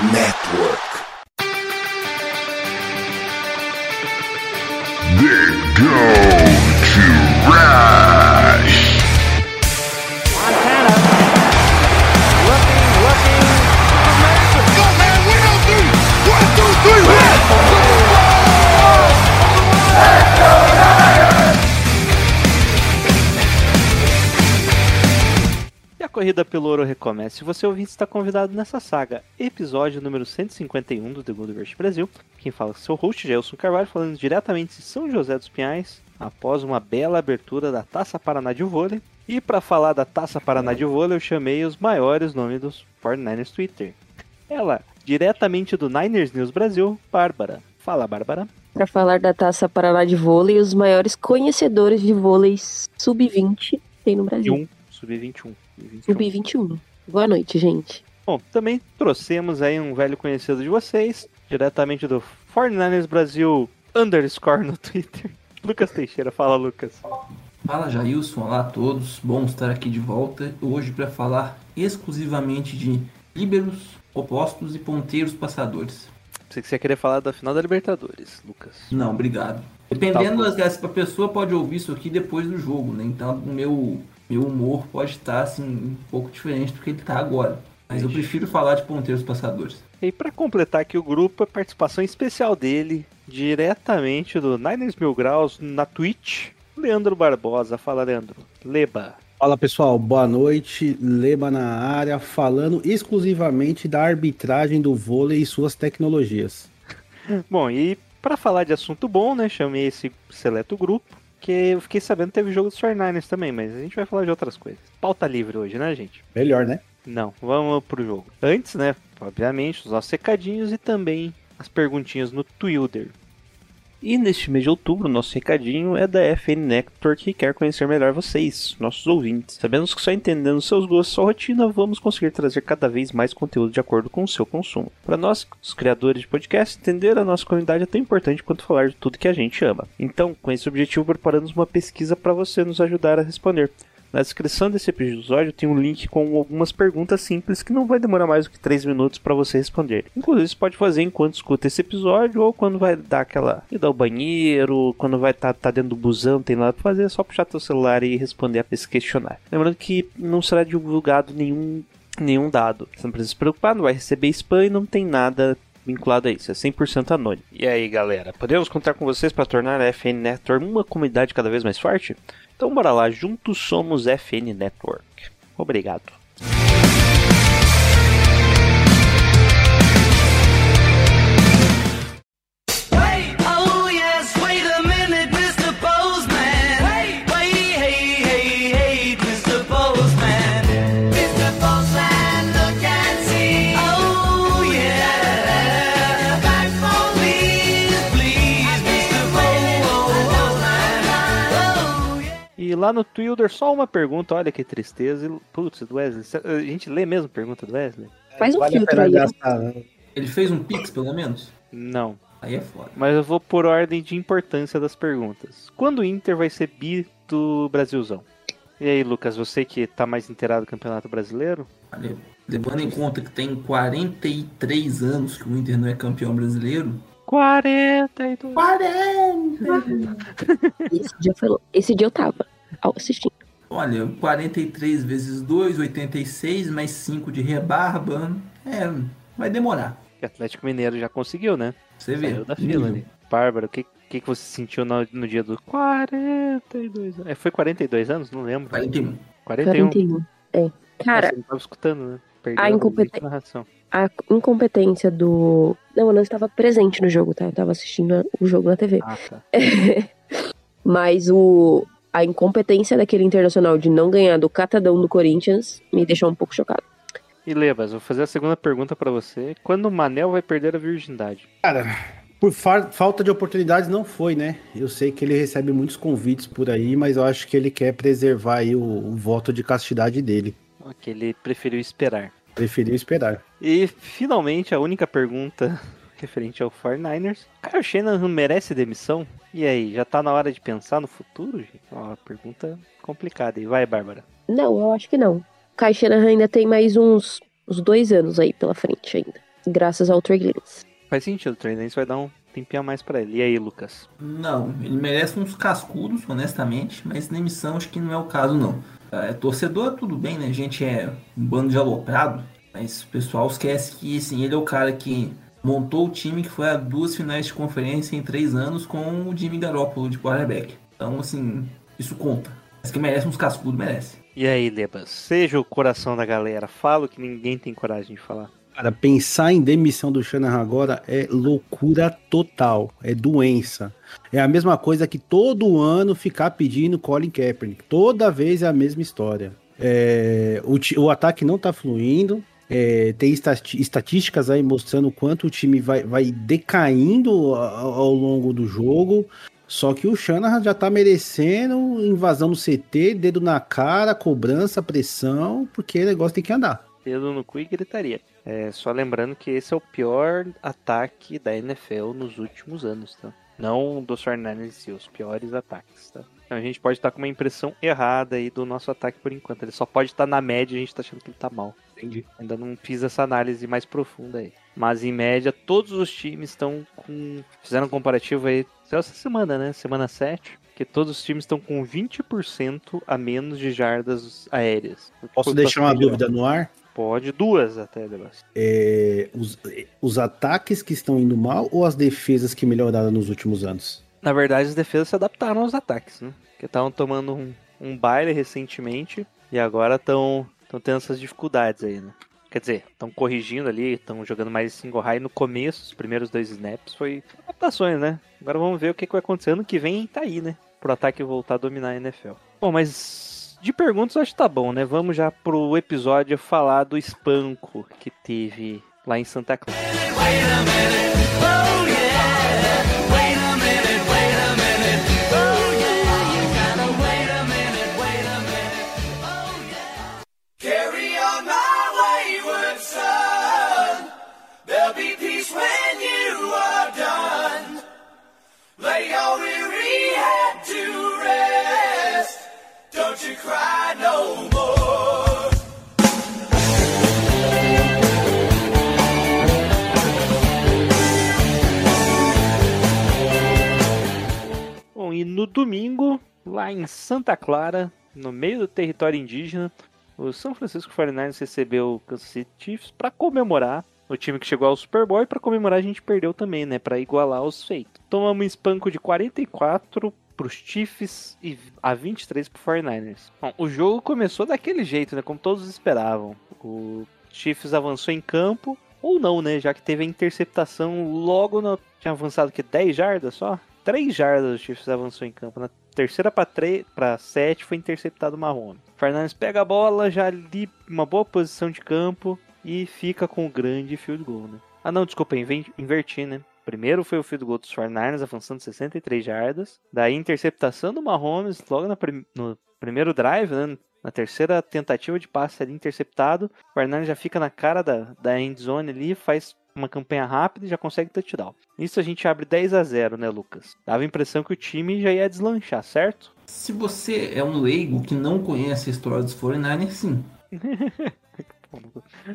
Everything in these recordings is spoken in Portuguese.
Network. Corrida pelo ouro recomeça. Se você ouvinte está convidado nessa saga, episódio número 151 do The Goldverse Brasil. Quem fala é seu host, Gelson Carvalho, falando diretamente de São José dos Pinhais, após uma bela abertura da Taça Paraná de Vôlei. E para falar da Taça Paraná de Vôlei, eu chamei os maiores nomes dos 49ers Twitter. Ela, diretamente do Niners News Brasil, Bárbara. Fala, Bárbara. Para falar da Taça Paraná de Vôlei, os maiores conhecedores de vôlei sub-20 tem no Brasil. 21, sub-21. Sub-21. Sub-21. Boa noite, gente. Bom, também trouxemos aí um velho conhecido de vocês, diretamente do 49ers Brasil underscore no Twitter. Lucas Teixeira, fala Lucas. Fala Jailson, olá a todos, bom estar aqui de volta hoje para falar exclusivamente de líberos, opostos e ponteiros passadores. Pensei que você ia querer falar da final da Libertadores, Lucas. Não, obrigado. Dependendo Tá das se a pessoa pode ouvir isso aqui depois do jogo, né? Então o meu, meu humor pode estar assim um pouco diferente do que ele está agora. Mas eu prefiro falar de ponteiros passadores. E para completar aqui o grupo, a participação especial dele, diretamente do Niners Mil Graus na Twitch, Leandro Barbosa. Fala, Leandro. Leba. Fala pessoal, boa noite. Leba na área, falando exclusivamente da arbitragem do vôlei e suas tecnologias. Bom, e para falar de assunto bom, né, chamei esse seleto grupo, que eu fiquei sabendo que teve jogo dos 49ers também, mas a gente vai falar de outras coisas. Pauta livre hoje, né, gente? Melhor, né? Não, vamos pro jogo. Antes, né, obviamente, os nossos recadinhos e também as perguntinhas no Twitter. E neste mês de outubro, nosso recadinho é da FN Network que quer conhecer melhor vocês, nossos ouvintes. Sabemos que só entendendo seus gostos e sua rotina, vamos conseguir trazer cada vez mais conteúdo de acordo com o seu consumo. Para nós, os criadores de podcast, entender a nossa comunidade é tão importante quanto falar de tudo que a gente ama. Então, com esse objetivo, preparamos uma pesquisa para você nos ajudar a responder. Na descrição desse episódio tem um link com algumas perguntas simples que não vai demorar mais do que 3 minutos para você responder. Inclusive, você pode fazer enquanto escuta esse episódio ou quando vai dar aquela ir ao banheiro, quando vai estar tá, tá dentro do busão, tem nada para fazer, é só puxar teu celular e responder esse questionário. Lembrando que não será divulgado nenhum nenhum dado. Você não precisa se preocupar, não vai receber spam e não tem nada vinculado a isso, é 100% anônimo. E aí, galera, podemos contar com vocês para tornar a FN Network uma comunidade cada vez mais forte? Então bora lá, juntos somos FN Network. Obrigado. Lá no Twitter, só uma pergunta, olha que tristeza. Putz, do Wesley, a gente lê mesmo a pergunta do Wesley? Faz um vale filtro aí. gastar, né? Ele fez um pix, pelo menos? Não. Aí é foda. Mas eu vou por ordem de importância das perguntas. Quando o Inter vai ser bi do Brasilzão? E aí, Lucas, você que tá mais inteirado do Campeonato Brasileiro? Olha, levando em conta que tem 43 anos que o Inter não é campeão brasileiro. 42. 40! Esse dia, foi... Esse dia eu tava assistindo. Olha, 43 vezes 2, 86, mais 5 de rebarba. É, vai demorar. O Atlético Mineiro já conseguiu, né? Você vê. Saiu da fila ali. Bárbara, o que, que, que você sentiu no, no dia do 42 anos? É, foi 42 anos? Não lembro. 41. 41. 41. É. Cara, não tava escutando, né? Perdeu a incompeten- a incompetência do. Não, eu não estava presente no jogo, tá? Eu tava assistindo o jogo na TV. Ah, tá. Mas o. A incompetência daquele internacional de não ganhar do catadão do Corinthians me deixou um pouco chocado. E Lebas, vou fazer a segunda pergunta pra você. Quando o Manel vai perder a virgindade? Cara, por fa- falta de oportunidades não foi, né? Eu sei que ele recebe muitos convites por aí, mas eu acho que ele quer preservar aí o, o voto de castidade dele. Que ele preferiu esperar. Preferiu esperar. E finalmente a única pergunta referente ao 49ers. Kyle Shanahan merece demissão? E aí, já tá na hora de pensar no futuro, gente? Uma pergunta complicada. E vai, Bárbara. Não, eu acho que não. O Kai Shanahan ainda tem mais uns, uns dois anos aí pela frente ainda. graças ao Trey Lance. Faz sentido, o Trey Lance vai dar um tempinho a mais pra ele. E aí, Lucas? Não, ele merece uns cascudos, honestamente, mas na emissão acho que não é o caso, não. É, torcedor, tudo bem, né? A gente é um bando de aloprado, mas o pessoal esquece que, assim, ele é o cara que montou o time que foi a duas finais de conferência em três anos com o Jimmy Garoppolo de quarterback. Então, assim, isso conta. Mas que merece uns cascudos, merece. E aí, Lebas? Seja o coração da galera. Fala o que ninguém tem coragem de falar. Cara, pensar em demissão do Shanahan agora é loucura total, é doença. É a mesma coisa que todo ano ficar pedindo Colin Kaepernick. Toda vez é a mesma história. É, o, o ataque não tá fluindo. É, tem estatísticas aí mostrando o quanto o time vai, vai decaindo ao longo do jogo. Só que o Shanahan já tá merecendo invasão no CT, dedo na cara, cobrança, pressão, porque o negócio tem que andar. Dedo no cu e gritaria. É, só lembrando que esse é o pior ataque da NFL nos últimos anos, tá? Não dos 49ers em si, os piores ataques, tá? Então a gente pode estar com uma impressão errada aí do nosso ataque por enquanto. Ele só pode estar na média e a gente tá achando que ele tá mal. Entendi. Ainda não fiz essa análise mais profunda aí. Mas em média, todos os times estão com. Fizeram um comparativo aí. Essa semana, né? Semana 7. Que todos os times estão com 20% a menos de jardas aéreas. Posso deixar uma dúvida no ar? Pode, duas até, Debas. É, os, os ataques que estão indo mal ou as defesas que melhoraram nos últimos anos? Na verdade, as defesas se adaptaram aos ataques, né? Porque estavam tomando um, um baile recentemente e agora estão tendo essas dificuldades aí, né? Quer dizer, estão corrigindo ali, estão jogando mais single high. No começo, os primeiros dois snaps, foi adaptações, né? Agora vamos ver o que, que vai acontecer ano que vem tá aí, né? Pro ataque voltar a dominar a NFL. Bom, mas de perguntas acho que tá bom, né? Vamos já pro episódio falar do espanco que teve lá em Santa Clara. No domingo, lá em Santa Clara, no meio do território indígena, o São Francisco 49ers recebeu o Kansas City Chiefs para comemorar o time que chegou ao Super Bowl e para comemorar a gente perdeu também, né, para igualar os feitos. Tomamos um espanco de 44 pros Chiefs e a 23 pro 49ers. Bom, o jogo começou daquele jeito, né, como todos esperavam. O Chiefs avançou em campo, ou não, né, já que teve a interceptação logo no... Tinha avançado que 10 jardas só? 3 jardas o Chiefs avançou em campo. Na terceira para 3, para 7 foi interceptado o Marrone. Fernandes pega a bola, já ali uma boa posição de campo e fica com o grande field goal, né? Ah não, desculpa, inverti, né? Primeiro foi o field goal dos 49ers avançando 63 jardas. Daí interceptação do Mahomes logo na prim- no primeiro drive, né? Na terceira tentativa de passe ali interceptado. O 49ers já fica na cara da, da end zone ali, faz uma campanha rápida e já consegue touchdown. Nisso a gente abre 10 a 0 né, Lucas? Dava a impressão que o time já ia deslanchar, certo? Se você é um leigo que não conhece a história dos 49ers, sim.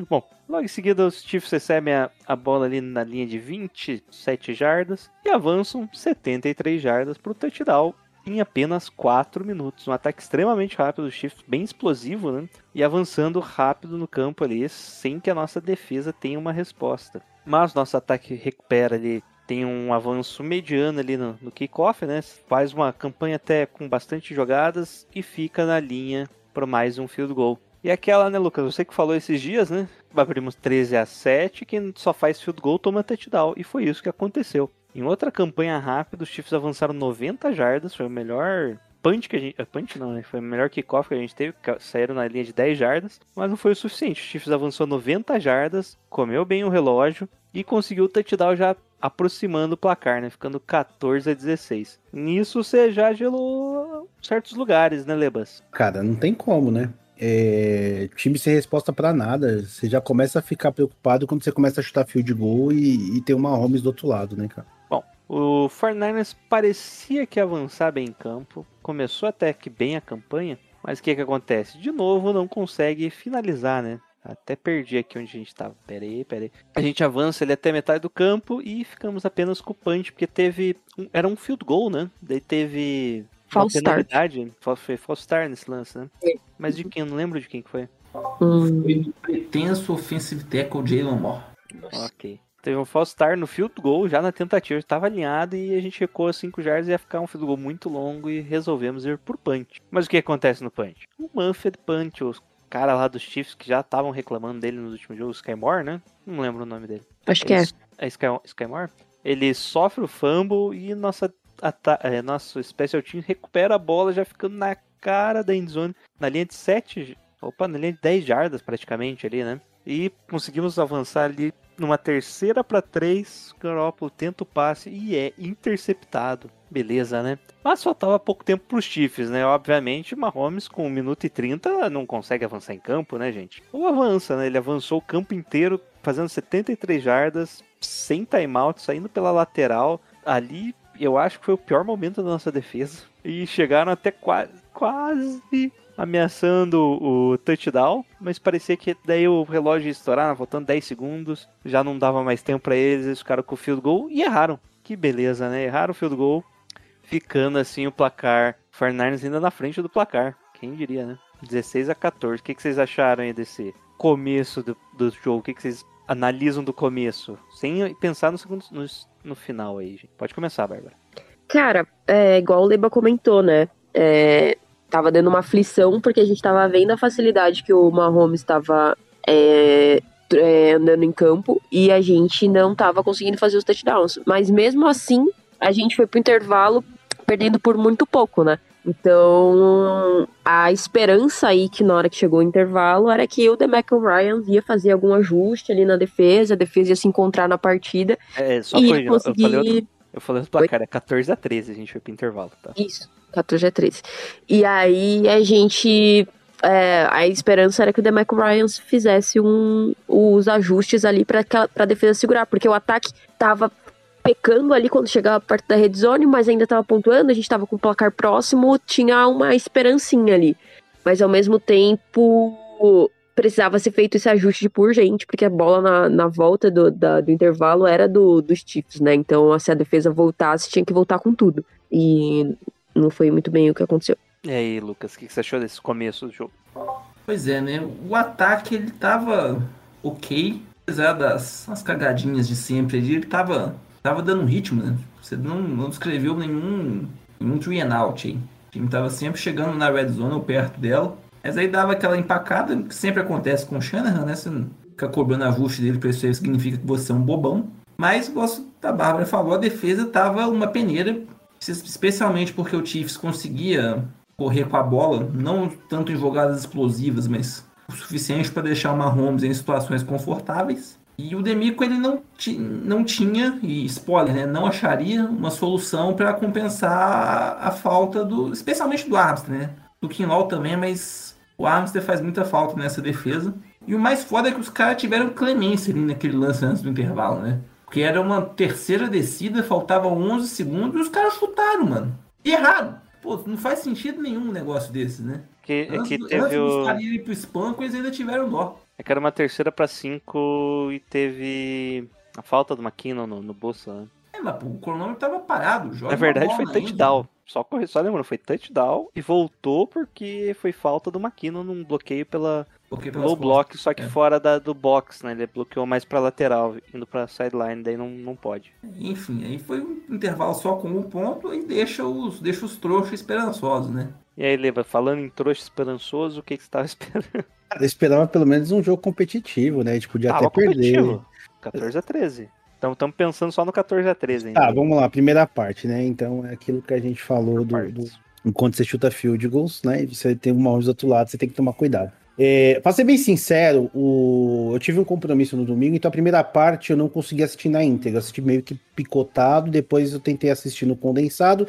Bom, logo em seguida os Chiefs recebem a, a bola ali na linha de 27 jardas e avançam 73 jardas para o touchdown em apenas 4 minutos. Um ataque extremamente rápido dos Chiefs, bem explosivo, né? E avançando rápido no campo ali, sem que a nossa defesa tenha uma resposta. Mas nosso ataque recupera ali, tem um avanço mediano ali no, no kickoff, né? Faz uma campanha até com bastante jogadas e fica na linha para mais um field goal. E aquela, né, Lucas? Você que falou esses dias, né? Abrimos 13 a 7, quem só faz field goal toma touchdown. E foi isso que aconteceu. Em outra campanha rápida, os Chiefs avançaram 90 jardas, foi o melhor punch que a gente. eh, Punch não, né? Foi o melhor kickoff que a gente teve, saíram na linha de 10 jardas, mas não foi o suficiente. Os Chiefs avançou 90 jardas, comeu bem o relógio e conseguiu o touchdown já aproximando o placar, né? Ficando 14 a 16. Nisso você já gelou certos lugares, né, Lebas? Cara, não tem como, né? É, time sem resposta pra nada. Você já começa a ficar preocupado quando você começa a chutar field goal e, e tem uma Holmes do outro lado, né, cara? Bom, o 49ers parecia que ia avançar bem em campo, começou até que bem a campanha, mas o que, que acontece? De novo, não consegue finalizar, né? Até perdi aqui onde a gente tava. Pera aí, pera aí. A gente avança ali até metade do campo e ficamos apenas com o punch, porque teve. um- era um field goal, né? Daí teve. False start. Foi false start nesse lance, né? É. Mas de quem? Eu não lembro de quem que foi. Hum, Foi do pretenso offensive tackle Jalen Moore. Ok. Teve um false start no field goal, já na tentativa, estava alinhado e a gente recuou 5 yards e ia ficar um field goal muito longo e resolvemos ir por punch. Mas o que acontece no punch? O Manfred Punch, os cara lá dos Chiefs que já estavam reclamando dele nos últimos jogos, Skymore, né? Não lembro o nome dele. acho que é. Ele- É Sky, Skymore? Ele sofre o fumble e nossa, é, nosso special team recupera a bola já ficando na cara da endzone, na linha de 7, opa, na linha de 10 jardas praticamente ali, né? E conseguimos avançar ali numa terceira para 3, Garoppolo tenta o passe e é interceptado. Beleza, né? Mas faltava pouco tempo para os Chiefs, né? Obviamente, Mahomes com 1 minuto e 30 não consegue avançar em campo, né, gente? Ou avança, né? Ele avançou o campo inteiro, fazendo 73 jardas, sem timeout, saindo pela lateral. Ali, eu acho que foi o pior momento da nossa defesa. E chegaram até quase, quase ameaçando o touchdown, mas parecia que daí o relógio ia estourar, faltando 10 segundos, já não dava mais tempo para eles, eles ficaram com o field goal e erraram. Que beleza, né? Erraram o field goal, ficando assim o placar, 49ers ainda na frente do placar. Quem diria, né? 16 a 14. O que, que vocês acharam aí desse começo do, do jogo? O que, que vocês analisam do começo? Sem pensar no, segundo, no, no final aí, gente. Pode começar, Bárbara. Cara, é igual o Leba comentou, né? É, tava dando uma aflição porque a gente tava vendo a facilidade que o Mahomes tava é, é, andando em campo e a gente não tava conseguindo fazer os touchdowns. Mas mesmo assim, a gente foi pro intervalo perdendo por muito pouco, né? Então, a esperança aí que na hora que chegou o intervalo era que o DeMarco Ryan ia fazer algum ajuste ali na defesa, a defesa ia se encontrar na partida É, e conseguir eu falei outro placar, é 14 a 13, a gente foi pro intervalo, tá? Isso, 14 a 13. E aí a gente. é, a esperança era que o DeMarco Ryan fizesse um, os ajustes ali pra, aquela- pra defesa segurar, porque o ataque tava pecando ali quando chegava perto da red zone, mas ainda tava pontuando, a gente tava com o placar próximo, tinha uma esperancinha ali. Mas ao mesmo tempo precisava ser feito esse ajuste por urgente, porque a bola na, na volta do, da- do intervalo era do, dos Chiefs, né? Então, se a defesa voltasse, tinha que voltar com tudo. E não foi muito bem o que aconteceu. E aí, Lucas, o que que você achou desse começo do jogo? Pois é, né? O ataque ele tava ok, apesar das as cagadinhas de sempre ali, ele tava, tava dando ritmo, né? Você não, não descreveu nenhum, nenhum three and out aí. O time tava sempre chegando na red zone ou perto dela. Mas aí dava aquela empacada que sempre acontece com o Shanahan, né? Você fica cobrando ajuste dele pra isso aí significa que você é um bobão. Mas, gosto da Bárbara falou, a defesa tava uma peneira, especialmente porque o Chiefs conseguia correr com a bola, não tanto em jogadas explosivas, mas o suficiente para deixar o Mahomes em situações confortáveis. E o Demico ele não, não tinha, e spoiler, né, não acharia uma solução para compensar a, a falta do, especialmente do Armstead, né? Do Kinlaw também, mas o Armstead faz muita falta nessa defesa. E o mais foda é que os caras tiveram clemência ali naquele lance antes do intervalo, né? Porque era uma terceira descida, faltavam 11 segundos e os caras chutaram, mano. E erraram. Pô, não faz sentido nenhum um negócio desse, né? Que, Antes, que antes teve dos o... caras irem pro espanco, eles ainda tiveram dó. É que era uma terceira pra cinco e teve a falta do McKinnon no, no bolso, né? É, mas pô, o cronômetro tava parado. Joga Na verdade uma foi ainda. touchdown. Só, só lembrando, foi touchdown e voltou porque foi falta do McKinnon num bloqueio pela low costas. block, só que É. fora da, do box, né? Ele bloqueou mais pra lateral, indo pra sideline, daí não, não pode. Enfim, aí foi um intervalo só com um ponto e deixa os, deixa os trouxas esperançosos, né? E aí, Leva, falando em trouxa esperançoso, o que, que você tava esperando? Cara, eu esperava pelo menos um jogo competitivo, né? A gente podia Tava até perder. competitivo. 14 a 13. Então estamos pensando só no 14 a 13 ainda. Tá, vamos lá, primeira parte, né? Então é aquilo que a gente falou do, do- enquanto você chuta field goals, né? Você tem uma do outro lado, você tem que tomar cuidado. É, pra ser bem sincero, o... eu tive um compromisso no domingo, então a primeira parte eu não consegui assistir na íntegra, eu assisti meio que picotado, depois eu tentei assistir no condensado,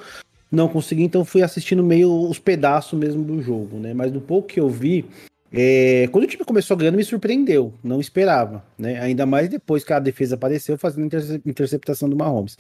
não consegui, então fui assistindo meio os pedaços mesmo do jogo, né? Mas do pouco que eu vi, é, quando o time começou ganhando, me surpreendeu, não esperava, né? Ainda mais depois que a defesa apareceu fazendo interce- interceptação do Mahomes.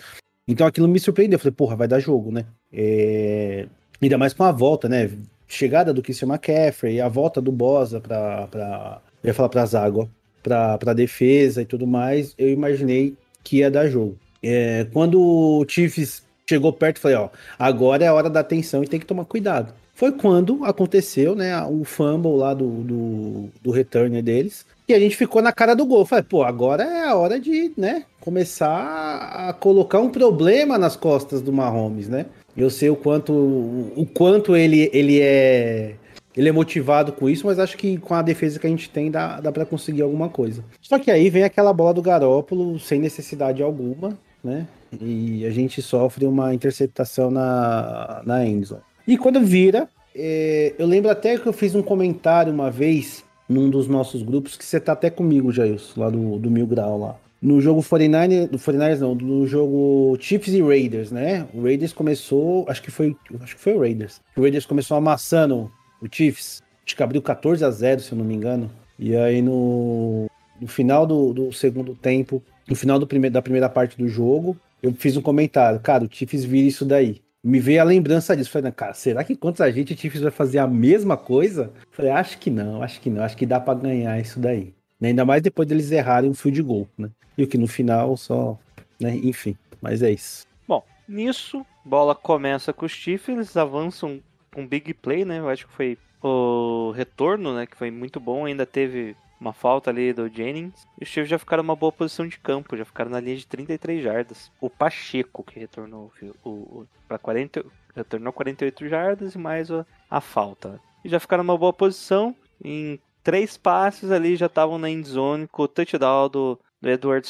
Então aquilo me surpreendeu. Eu falei, porra, vai dar jogo, né? É, Ainda mais com a volta, né? Chegada do Christian McCaffrey, a volta do Bosa pra, pra, Eu ia falar pra zaga, pra, pra defesa e tudo mais, eu imaginei que ia dar jogo. É, quando o Chiefs chegou perto, falei, ó, agora é a hora da atenção e tem que tomar cuidado. Foi quando aconteceu, né, o fumble lá do, do, do return deles. E a gente ficou na cara do gol. Falei, pô, agora é a hora de, né, começar a colocar um problema nas costas do Mahomes, né? Eu sei o quanto, o quanto ele, ele é ele é motivado com isso, mas acho que com a defesa que a gente tem dá, dá para conseguir alguma coisa. Só que aí vem aquela bola do Garópolo sem necessidade alguma, né? E a gente sofre uma interceptação na, na endzone. E quando vira, é, eu lembro até que eu fiz um comentário uma vez num dos nossos grupos, que você tá até comigo, Jailson, lá do, do Mil Grau lá. No jogo 49 do 49ers não, no jogo Chiefs e Raiders, né? O Raiders começou, acho que foi, acho que foi o Raiders. O Raiders começou amassando o Chiefs, acho que abriu 14 a 0, se eu não me engano. E aí no, no final do, do segundo tempo, no final do da primeira parte do jogo, eu fiz um comentário, cara, o Chiefs vira isso daí. Me veio a lembrança disso. Falei, cara, será que contra a gente o Chiefs vai fazer a mesma coisa? Falei, acho que não, acho que não, acho que dá para ganhar isso daí. Ainda mais depois deles errarem um fio de gol, né? E o que no final só, né? Enfim, mas é isso. Bom, nisso, bola começa com os Chiefs, eles avançam com big play, né? Eu acho que foi o retorno, né? Que foi muito bom. Ainda teve uma falta ali do Jennings. E os Chiefs já ficaram numa boa posição de campo, já ficaram na linha de 33 jardas. O Pacheco que retornou o, o, para 40, retornou 48 jardas e mais a, a falta. E já ficaram numa boa posição. Em três passes ali já estavam na end zone com o touchdown do, do Edward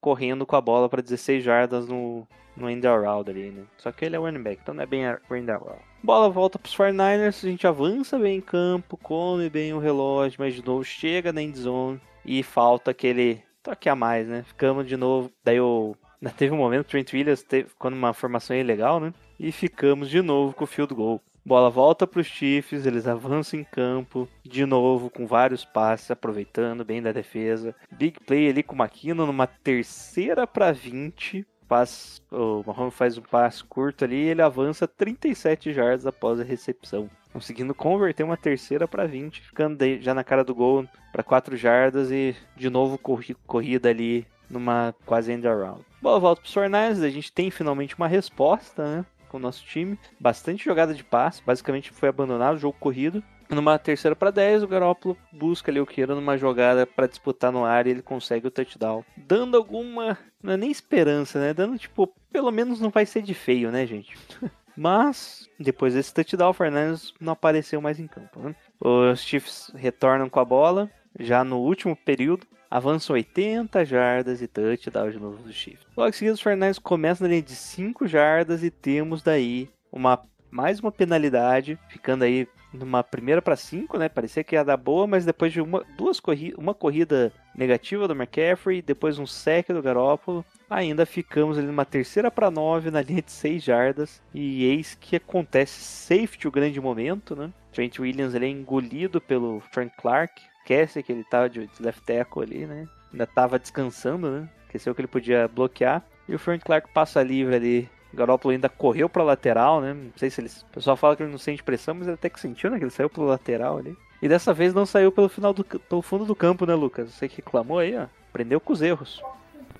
correndo com a bola para 16 jardas no, no end around ali, né? Só que ele é running back, então não é bem end around. Bola volta para os 49ers, a gente avança bem em campo, come bem o relógio, mas de novo chega na end zone e falta aquele toque a mais, né? Ficamos de novo, daí o ainda teve um momento Trent Williams teve, ficou numa formação ilegal, né? E ficamos de novo com o field goal. Bola volta para os Chiefs, eles avançam em campo, de novo com vários passes, aproveitando bem da defesa. Big play ali com o McKinnon numa terceira para 20. Pass, o Mahomes faz um passe curto ali e ele avança 37 jardas após a recepção. Conseguindo converter uma terceira para 20, ficando já na cara do gol para 4 jardas e de novo corri corrida ali numa quase end around. Bola volta para os 49 a gente tem finalmente uma resposta, né? com o nosso time. Bastante jogada de passe, basicamente foi abandonado o jogo corrido. Numa terceira para 10, o Garoppolo busca ali o Kira numa jogada para disputar no ar e ele consegue o touchdown. Dando alguma. Não é nem esperança, né? Dando tipo, pelo menos não vai ser de feio, né, gente? Mas, depois desse touchdown, o Fernandes não apareceu mais em campo. Né? Os Chiefs retornam com a bola já no último período. Avançam 80 jardas e touchdown de novo do Chiefs. Logo em seguida, os Fernandes começam na linha de 5 jardas e temos daí uma mais uma penalidade, ficando aí numa primeira para 5, né? Parecia que ia dar boa, mas depois de uma, duas corri uma corrida negativa do McCaffrey, depois um sec do Garoppolo, ainda ficamos ali numa terceira para 9 na linha de 6 jardas e eis que acontece safety o grande momento, né? Trent Williams ele é engolido pelo Frank Clark, esquece que ele tava de left tackle ali, né? Ainda tava descansando, né? Esqueceu que ele podia bloquear. E o Frank Clark passa livre ali. O Garoppolo ainda correu pra lateral, né? Não sei se eles. O pessoal fala que ele não sente pressão, mas ele até que sentiu, né? Que ele saiu pelo lateral ali. E dessa vez não saiu pelo final do pelo fundo do campo, né, Lucas? Você que reclamou aí, ó. Aprendeu com os erros.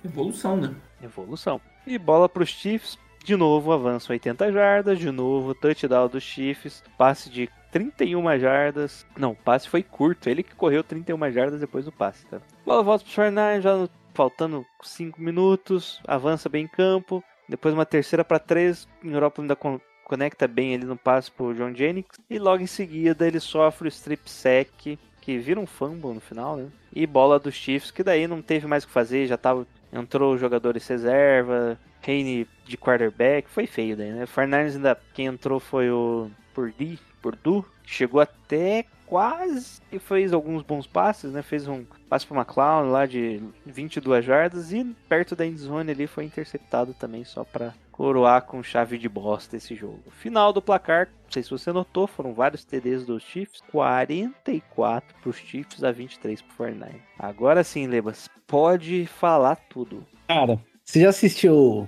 Evolução, né? Evolução. E bola pros Chiefs. De novo, avanço 80 jardas. De novo, touchdown dos Chiefs. Passe de 31 jardas. Não, o passe foi curto. Ele que correu 31 jardas depois do passe. Tá? Bola volta pro Fortnite, já no, faltando 5 minutos. Avança bem em campo. Depois uma terceira para 3. Em Europa ainda con conecta bem ele no passe pro John Jennings. E logo em seguida ele sofre o strip sack. Que vira um fumble no final, né? E bola dos Chiefs, que daí não teve mais o que fazer. Já tava. Entrou jogadores reserva. Reine de quarterback. Foi feio daí, né? Fernandes ainda. Quem entrou foi o Purdy. Purdue, chegou até quase fez alguns bons passes, né? Fez um passe para McLeod lá de 22 jardas e perto da endzone ali foi interceptado também só para coroar com chave de bosta esse jogo. Final do placar, não sei se você notou, foram vários TDs dos Chiefs, 44 para os Chiefs a 23 para o Fortnite. Agora sim, Lebas, pode falar tudo. Cara, você já assistiu?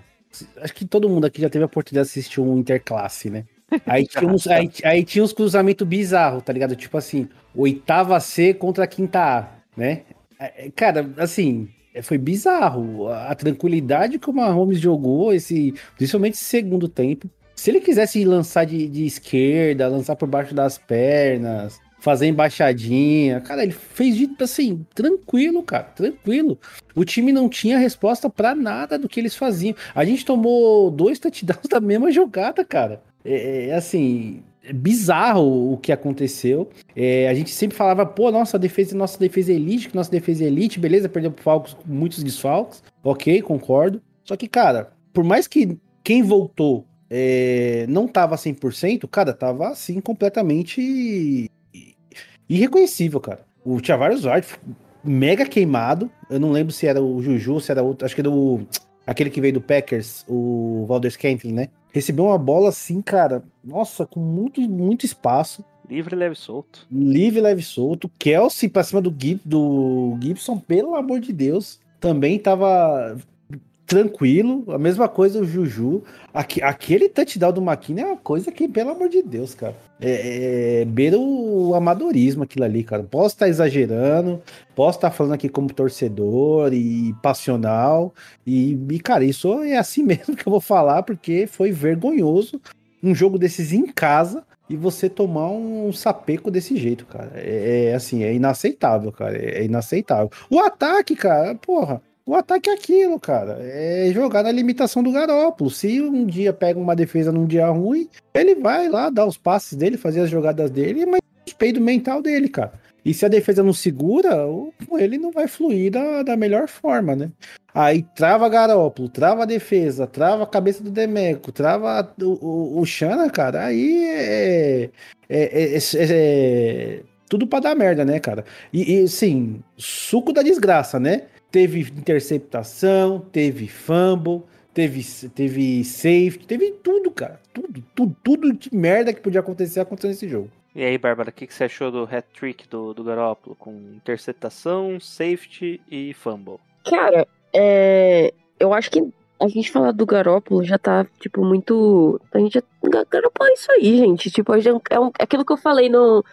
Acho que todo mundo aqui já teve a oportunidade de assistir um interclasse, né? Aí tinha uns, aí, aí tinha uns cruzamentos bizarros, tá ligado? Tipo assim, oitava C contra a quinta A, né? É, Cara, assim, foi bizarro. A, a tranquilidade que o Mahomes jogou, esse, principalmente esse segundo tempo. Se ele quisesse lançar de, de esquerda, lançar por baixo das pernas, fazer embaixadinha, cara, ele fez de assim, tranquilo, cara, tranquilo. O time não tinha resposta pra nada do que eles faziam. A gente tomou dois touchdowns da mesma jogada, cara. É, é, assim, é bizarro o que aconteceu. É, a gente sempre falava, pô, nossa defesa, nossa defesa é elite, nossa defesa é elite, beleza, perdeu pro Falcons muitos desfalques. Ok, concordo. Só que, cara, por mais que quem voltou é, não tava 100%, cara, tava assim completamente irreconhecível, cara. O vários White mega queimado. Eu não lembro se era o Juju, se era outro, acho que era o aquele que veio do Packers, o Valder Scantling, né? Recebeu uma bola assim, cara, nossa, com muito muito espaço. Livre, leve solto. Livre, leve solto. Kelsey pra cima do, Gib, do Gibson, pelo amor de Deus. Também tava tranquilo. A mesma coisa o Juju. Aque- aquele touchdown do McKinney é uma coisa que, pelo amor de Deus, cara. É, é beira o amadorismo aquilo ali, cara. Posso estar exagerando, posso estar falando aqui como torcedor e passional. E, e, cara, isso é assim mesmo que eu vou falar, porque foi vergonhoso um jogo desses em casa e você tomar um sapeco desse jeito, cara. É, é, assim, é inaceitável, cara. É, é inaceitável. O ataque, cara, porra. O ataque é aquilo, cara. É jogar na limitação do Garópolo. Se um dia pega uma defesa num dia ruim, ele vai lá dar os passes dele, fazer as jogadas dele, mas respeito mental dele, cara. E se a defesa não segura, o- ele não vai fluir da, da melhor forma, né? Aí trava Garópolo, trava a defesa, trava a cabeça do Demeco, trava o, o, o Xana, cara. Aí é, é, é- é- é tudo pra dar merda, né, cara? E, e assim, suco da desgraça, né? Teve interceptação, teve fumble, teve, teve safety, teve tudo, cara. Tudo, tudo, tudo de merda que podia acontecer aconteceu nesse jogo. E aí, Bárbara, o que, que você achou do hat-trick do, do Garoppolo? Com interceptação, safety e fumble. Cara, é, eu acho que a gente falar do Garópolo já tá, tipo, muito. A gente já. Ga- Garópolo é isso aí, gente. Tipo, é, um- é aquilo que eu falei no,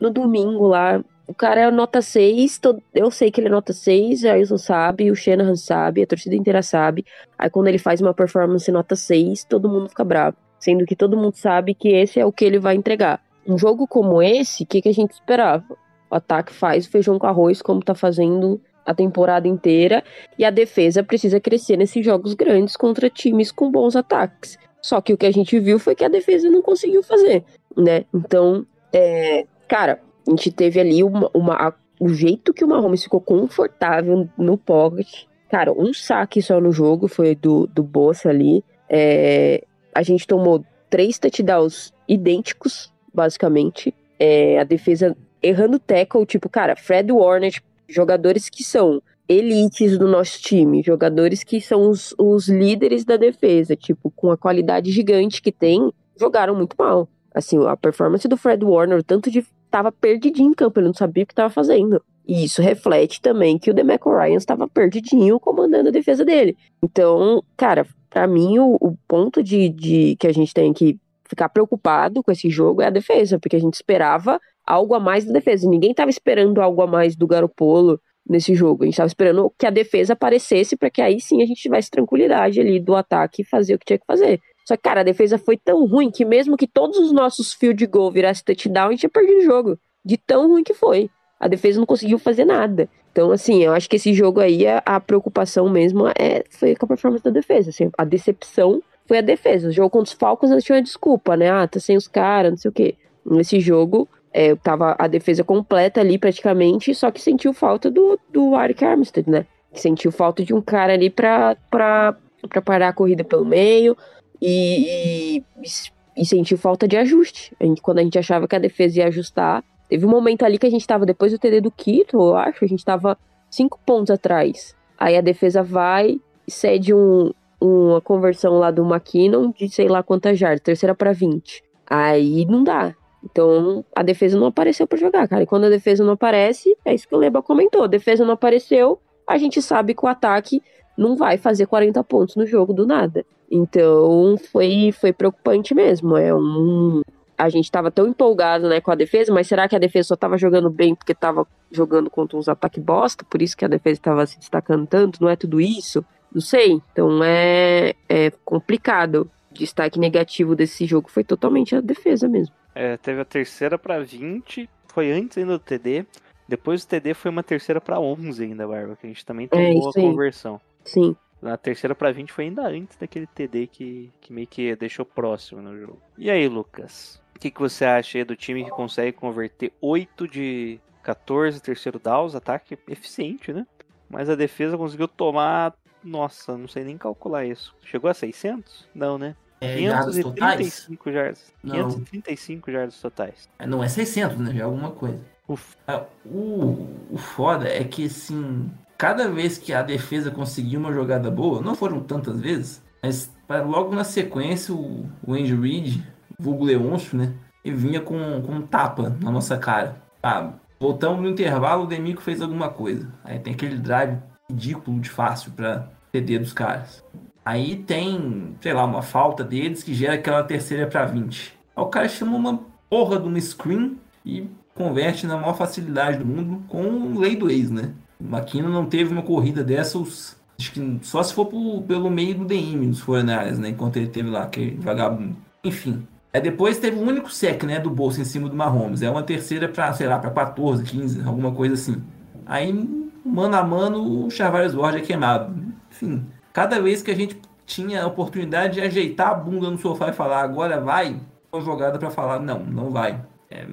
no domingo lá. O cara é nota 6, to- eu sei que ele é nota 6, a Ailson sabe, o Shanahan sabe, a torcida inteira sabe. Aí quando ele faz uma performance nota 6, todo mundo fica bravo. Sendo que todo mundo sabe que esse é o que ele vai entregar. Um jogo como esse, o que, que a gente esperava? O ataque faz o feijão com arroz, como tá fazendo a temporada inteira, e a defesa precisa crescer nesses jogos grandes contra times com bons ataques. Só que o que a gente viu foi que a defesa não conseguiu fazer, né? Então, é, cara, a gente teve ali uma, uma- a- o jeito que o Mahomes ficou confortável no pocket. Cara, um saque só no jogo foi do, do Bossa ali. É, a gente tomou três touchdowns idênticos, basicamente. É, a defesa errando tackle, tipo, cara, Fred Warner, tipo, jogadores que são elites do nosso time, jogadores que são os, os líderes da defesa, tipo, com a qualidade gigante que tem, jogaram muito mal. Assim, a performance do Fred Warner, tanto de tava perdidinho em campo, ele não sabia o que tava fazendo. E isso reflete também que o Demeco Ryan estava perdidinho comandando a defesa dele. Então, cara, pra mim o, o ponto de, de que a gente tem que ficar preocupado com esse jogo é a defesa, porque a gente esperava algo a mais da defesa. Ninguém tava esperando algo a mais do Garopolo nesse jogo. A gente tava esperando que a defesa aparecesse para que aí sim a gente tivesse tranquilidade ali do ataque e fazer o que tinha que fazer. Só que, cara, a defesa foi tão ruim que mesmo que todos os nossos field goal virassem touchdown, a gente tinha perdido o jogo. De tão ruim que foi. A defesa não conseguiu fazer nada. Então, assim, eu acho que esse jogo aí, a, a preocupação mesmo é, foi com a performance da defesa. Assim, a decepção foi a defesa. O jogo contra os Falcons, eles tinham uma desculpa, né? Ah, tá sem os caras, não sei o quê. Nesse jogo, é, tava a defesa completa ali praticamente, só que sentiu falta do, do Arik Armstead, né? Sentiu falta de um cara ali pra, pra, pra parar a corrida pelo meio e, e, e sentiu falta de ajuste. A gente, quando a gente achava que a defesa ia ajustar, teve um momento ali que a gente tava, depois do TD do Quito, eu acho, a gente tava cinco pontos atrás. Aí a defesa vai cede um, uma conversão lá do McKinnon de sei lá quantas jardas, terceira para 20. Aí não dá. Então a defesa não apareceu para jogar, cara. E quando a defesa não aparece, é isso que o Leba comentou. A defesa não apareceu, a gente sabe que o ataque não vai fazer 40 pontos no jogo do nada. Então foi, foi preocupante mesmo. É um. A gente tava tão empolgado né, com a defesa, mas será que a defesa só tava jogando bem porque tava jogando contra uns ataques bosta? Por isso que a defesa estava se destacando tanto? Não é tudo isso? Não sei. Então é, é complicado. O destaque negativo desse jogo foi totalmente a defesa mesmo. É, teve a terceira pra 20, foi antes ainda do TD. Depois do TD foi uma terceira pra 11 ainda, Barba, que a gente também tomou a É, aí. conversão. Sim. Na terceira pra 20 foi ainda antes daquele TD que, que meio que deixou próximo no jogo. E aí, Lucas? O que, que você acha aí do time que consegue converter 8 de 14 terceiro downs? Ataque eficiente, né? Mas a defesa conseguiu tomar. Nossa, não sei nem calcular isso. Chegou a 600? Não, né? É, jardas totais? 535 jardas. Não. 535 jardas totais. É, Não é 600, né? Já é alguma coisa. Uf. Ah, O, o foda é que, assim, cada vez que a defesa conseguiu uma jogada boa, não foram tantas vezes, mas logo na sequência o, o Andy Reid, vulgo Leôncio, né? Ele vinha com, com um tapa na nossa cara. Ah, voltamos no intervalo, o Demico fez alguma coisa. Aí tem aquele drive ridículo de fácil pra TD dos caras. Aí tem, sei lá, uma falta deles que gera aquela terceira pra 20. Aí o cara chama uma porra de uma screen e converte na maior facilidade do mundo com lei do ex, né? Maquino não teve uma corrida dessas, acho que só se for pro- pelo meio do DM dos Fornares, né? Enquanto ele teve lá, aquele vagabundo. Enfim. Aí depois teve o único sec, né, do bolso em cima do Mahomes. É uma terceira pra, sei lá, pra 14, 15, alguma coisa assim. Aí, mano a mano, o Charvarius Ward é queimado. Enfim, cada vez que a gente tinha a oportunidade de ajeitar a bunda no sofá e falar agora vai, uma jogada pra falar não, não vai. É,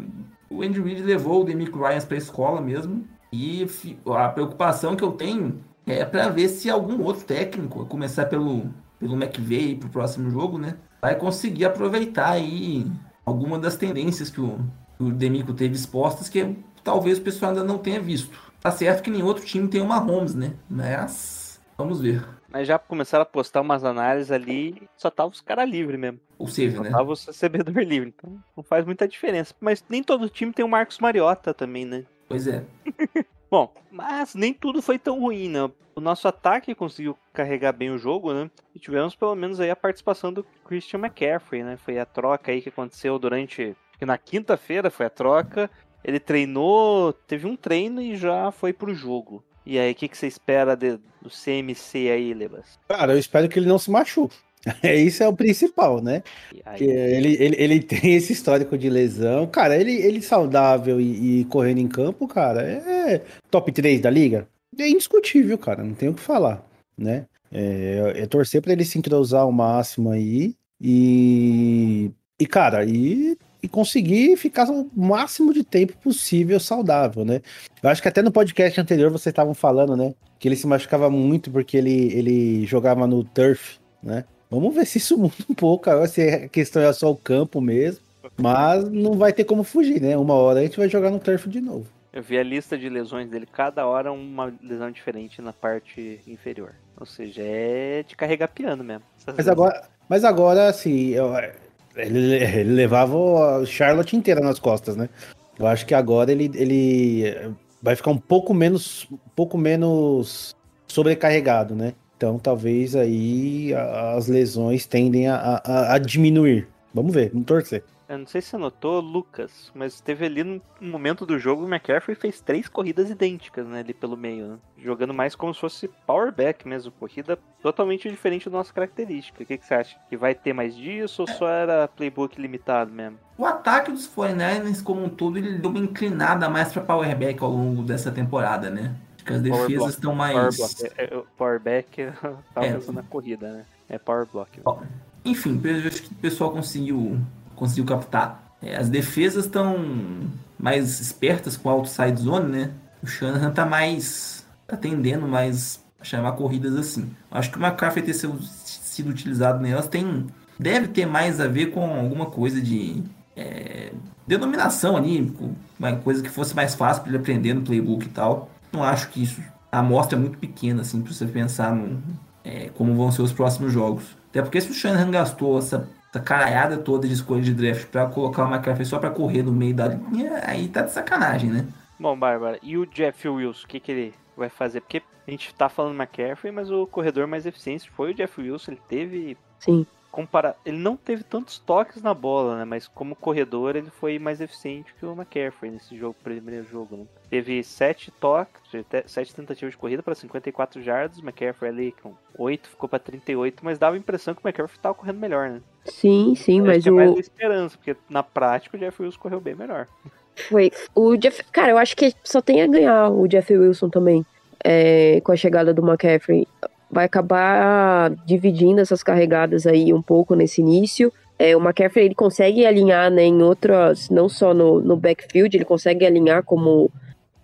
o Andy Reid levou o Demico Ryans pra escola mesmo. E a preocupação que eu tenho é pra ver se algum outro técnico, a começar pelo, pelo McVay pro próximo jogo, né? Vai conseguir aproveitar aí alguma das tendências que o, que o Demico teve expostas que talvez o pessoal ainda não tenha visto. Tá certo que nem outro time tem uma Holmes, né? Mas vamos ver. Mas já começaram a postar umas análises ali, só tava os caras livres mesmo. Ou seja, Só né? tava o recebedor livre. Então não faz muita diferença. Mas nem todo time tem o Marcos Mariota também, né? Pois é. Bom, mas nem tudo foi tão ruim, né? O nosso ataque conseguiu carregar bem o jogo, né? E tivemos pelo menos aí a participação do Christian McCaffrey, né? Foi a troca aí que aconteceu durante. Que na quinta-feira foi a troca. Ele treinou, teve um treino e já foi pro jogo. E aí, o que, que você espera de- do CMC aí, Lebas? Cara, eu espero que ele não se machuque. É, isso é o principal, né? Aí- ele, ele, ele tem esse histórico de lesão. Cara, ele, ele saudável e, e correndo em campo, cara, é top 3 da liga. É indiscutível, cara, não tem o que falar, né? É, é torcer pra ele se entrosar ao máximo aí e, e cara, e, e conseguir ficar o máximo de tempo possível saudável, né? Eu acho que até no podcast anterior vocês estavam falando, né? Que ele se machucava muito porque ele, ele jogava no turf, né? Vamos ver se isso muda um pouco agora, se a questão é só o campo mesmo. Mas não vai ter como fugir, né? Uma hora a gente vai jogar no turf de novo. Eu vi a lista de lesões dele, cada hora uma lesão diferente na parte inferior. Ou seja, é de carregar piano mesmo. Mas agora, mas agora assim, eu- ele, ele levava o Charlotte inteira nas costas, né? Eu acho que agora ele, ele vai ficar um pouco menos, um pouco menos sobrecarregado, né? Então talvez aí as lesões tendem a, a- a diminuir. Vamos ver, vamos torcer. Eu não sei se você notou, Lucas, mas teve ali num momento do jogo o McCaffrey fez três corridas idênticas, né, ali pelo meio, né? Jogando mais como se fosse power back mesmo, corrida totalmente diferente da nossa característica. O que, que você acha? Que vai ter mais disso ou só era playbook limitado mesmo? O ataque dos 49ers como um todo, ele deu uma inclinada mais para power back ao longo dessa temporada, né? Acho que as Power defesas block. estão mais... É, é, power back eu tava É. pensando na corrida, né? É power block. Enfim, eu acho que o pessoal conseguiu, conseguiu captar. É, as defesas estão mais espertas com a outside zone, né? O Shanahan tá mais. tá tendendo mais a chamar corridas assim. Acho que o McCaffrey ter sido, utilizado nelas tem. deve ter mais a ver com alguma coisa de. é, denominação ali, uma coisa que fosse mais fácil para ele aprender no playbook e tal. Não acho que isso. A amostra é muito pequena, assim, para você pensar no, é, como vão ser os próximos jogos. Até porque se o Shanahan gastou essa, essa caralhada toda de escolha de draft pra colocar o McCaffrey só pra correr no meio da linha, aí tá de sacanagem, né? Bom, Bárbara, e o Jeff Wilson, o que, que ele vai fazer? Porque a gente tá falando McCaffrey, mas o corredor mais eficiente foi o Jeff Wilson. Ele teve Sim. Compara... Ele não teve tantos toques na bola, né? Mas como corredor, ele foi mais eficiente que o McCaffrey nesse jogo, primeiro jogo, né? Teve sete toques, sete tentativas de corrida para 54 jardas. O McCaffrey ali com 8 ficou para 38, mas dava a impressão que o McCaffrey estava correndo melhor, né? Sim, sim, Eu mas acho é o. mais esperança, porque na prática o Jeff Wilson correu bem melhor. Foi. O Jeff. Cara, eu acho que só tem a ganhar o Jeff Wilson também. é, com a chegada do McCaffrey. Vai acabar dividindo essas carregadas aí um pouco nesse início. É, o McCaffrey ele consegue alinhar né, em outras, não só no, no backfield, ele consegue alinhar como,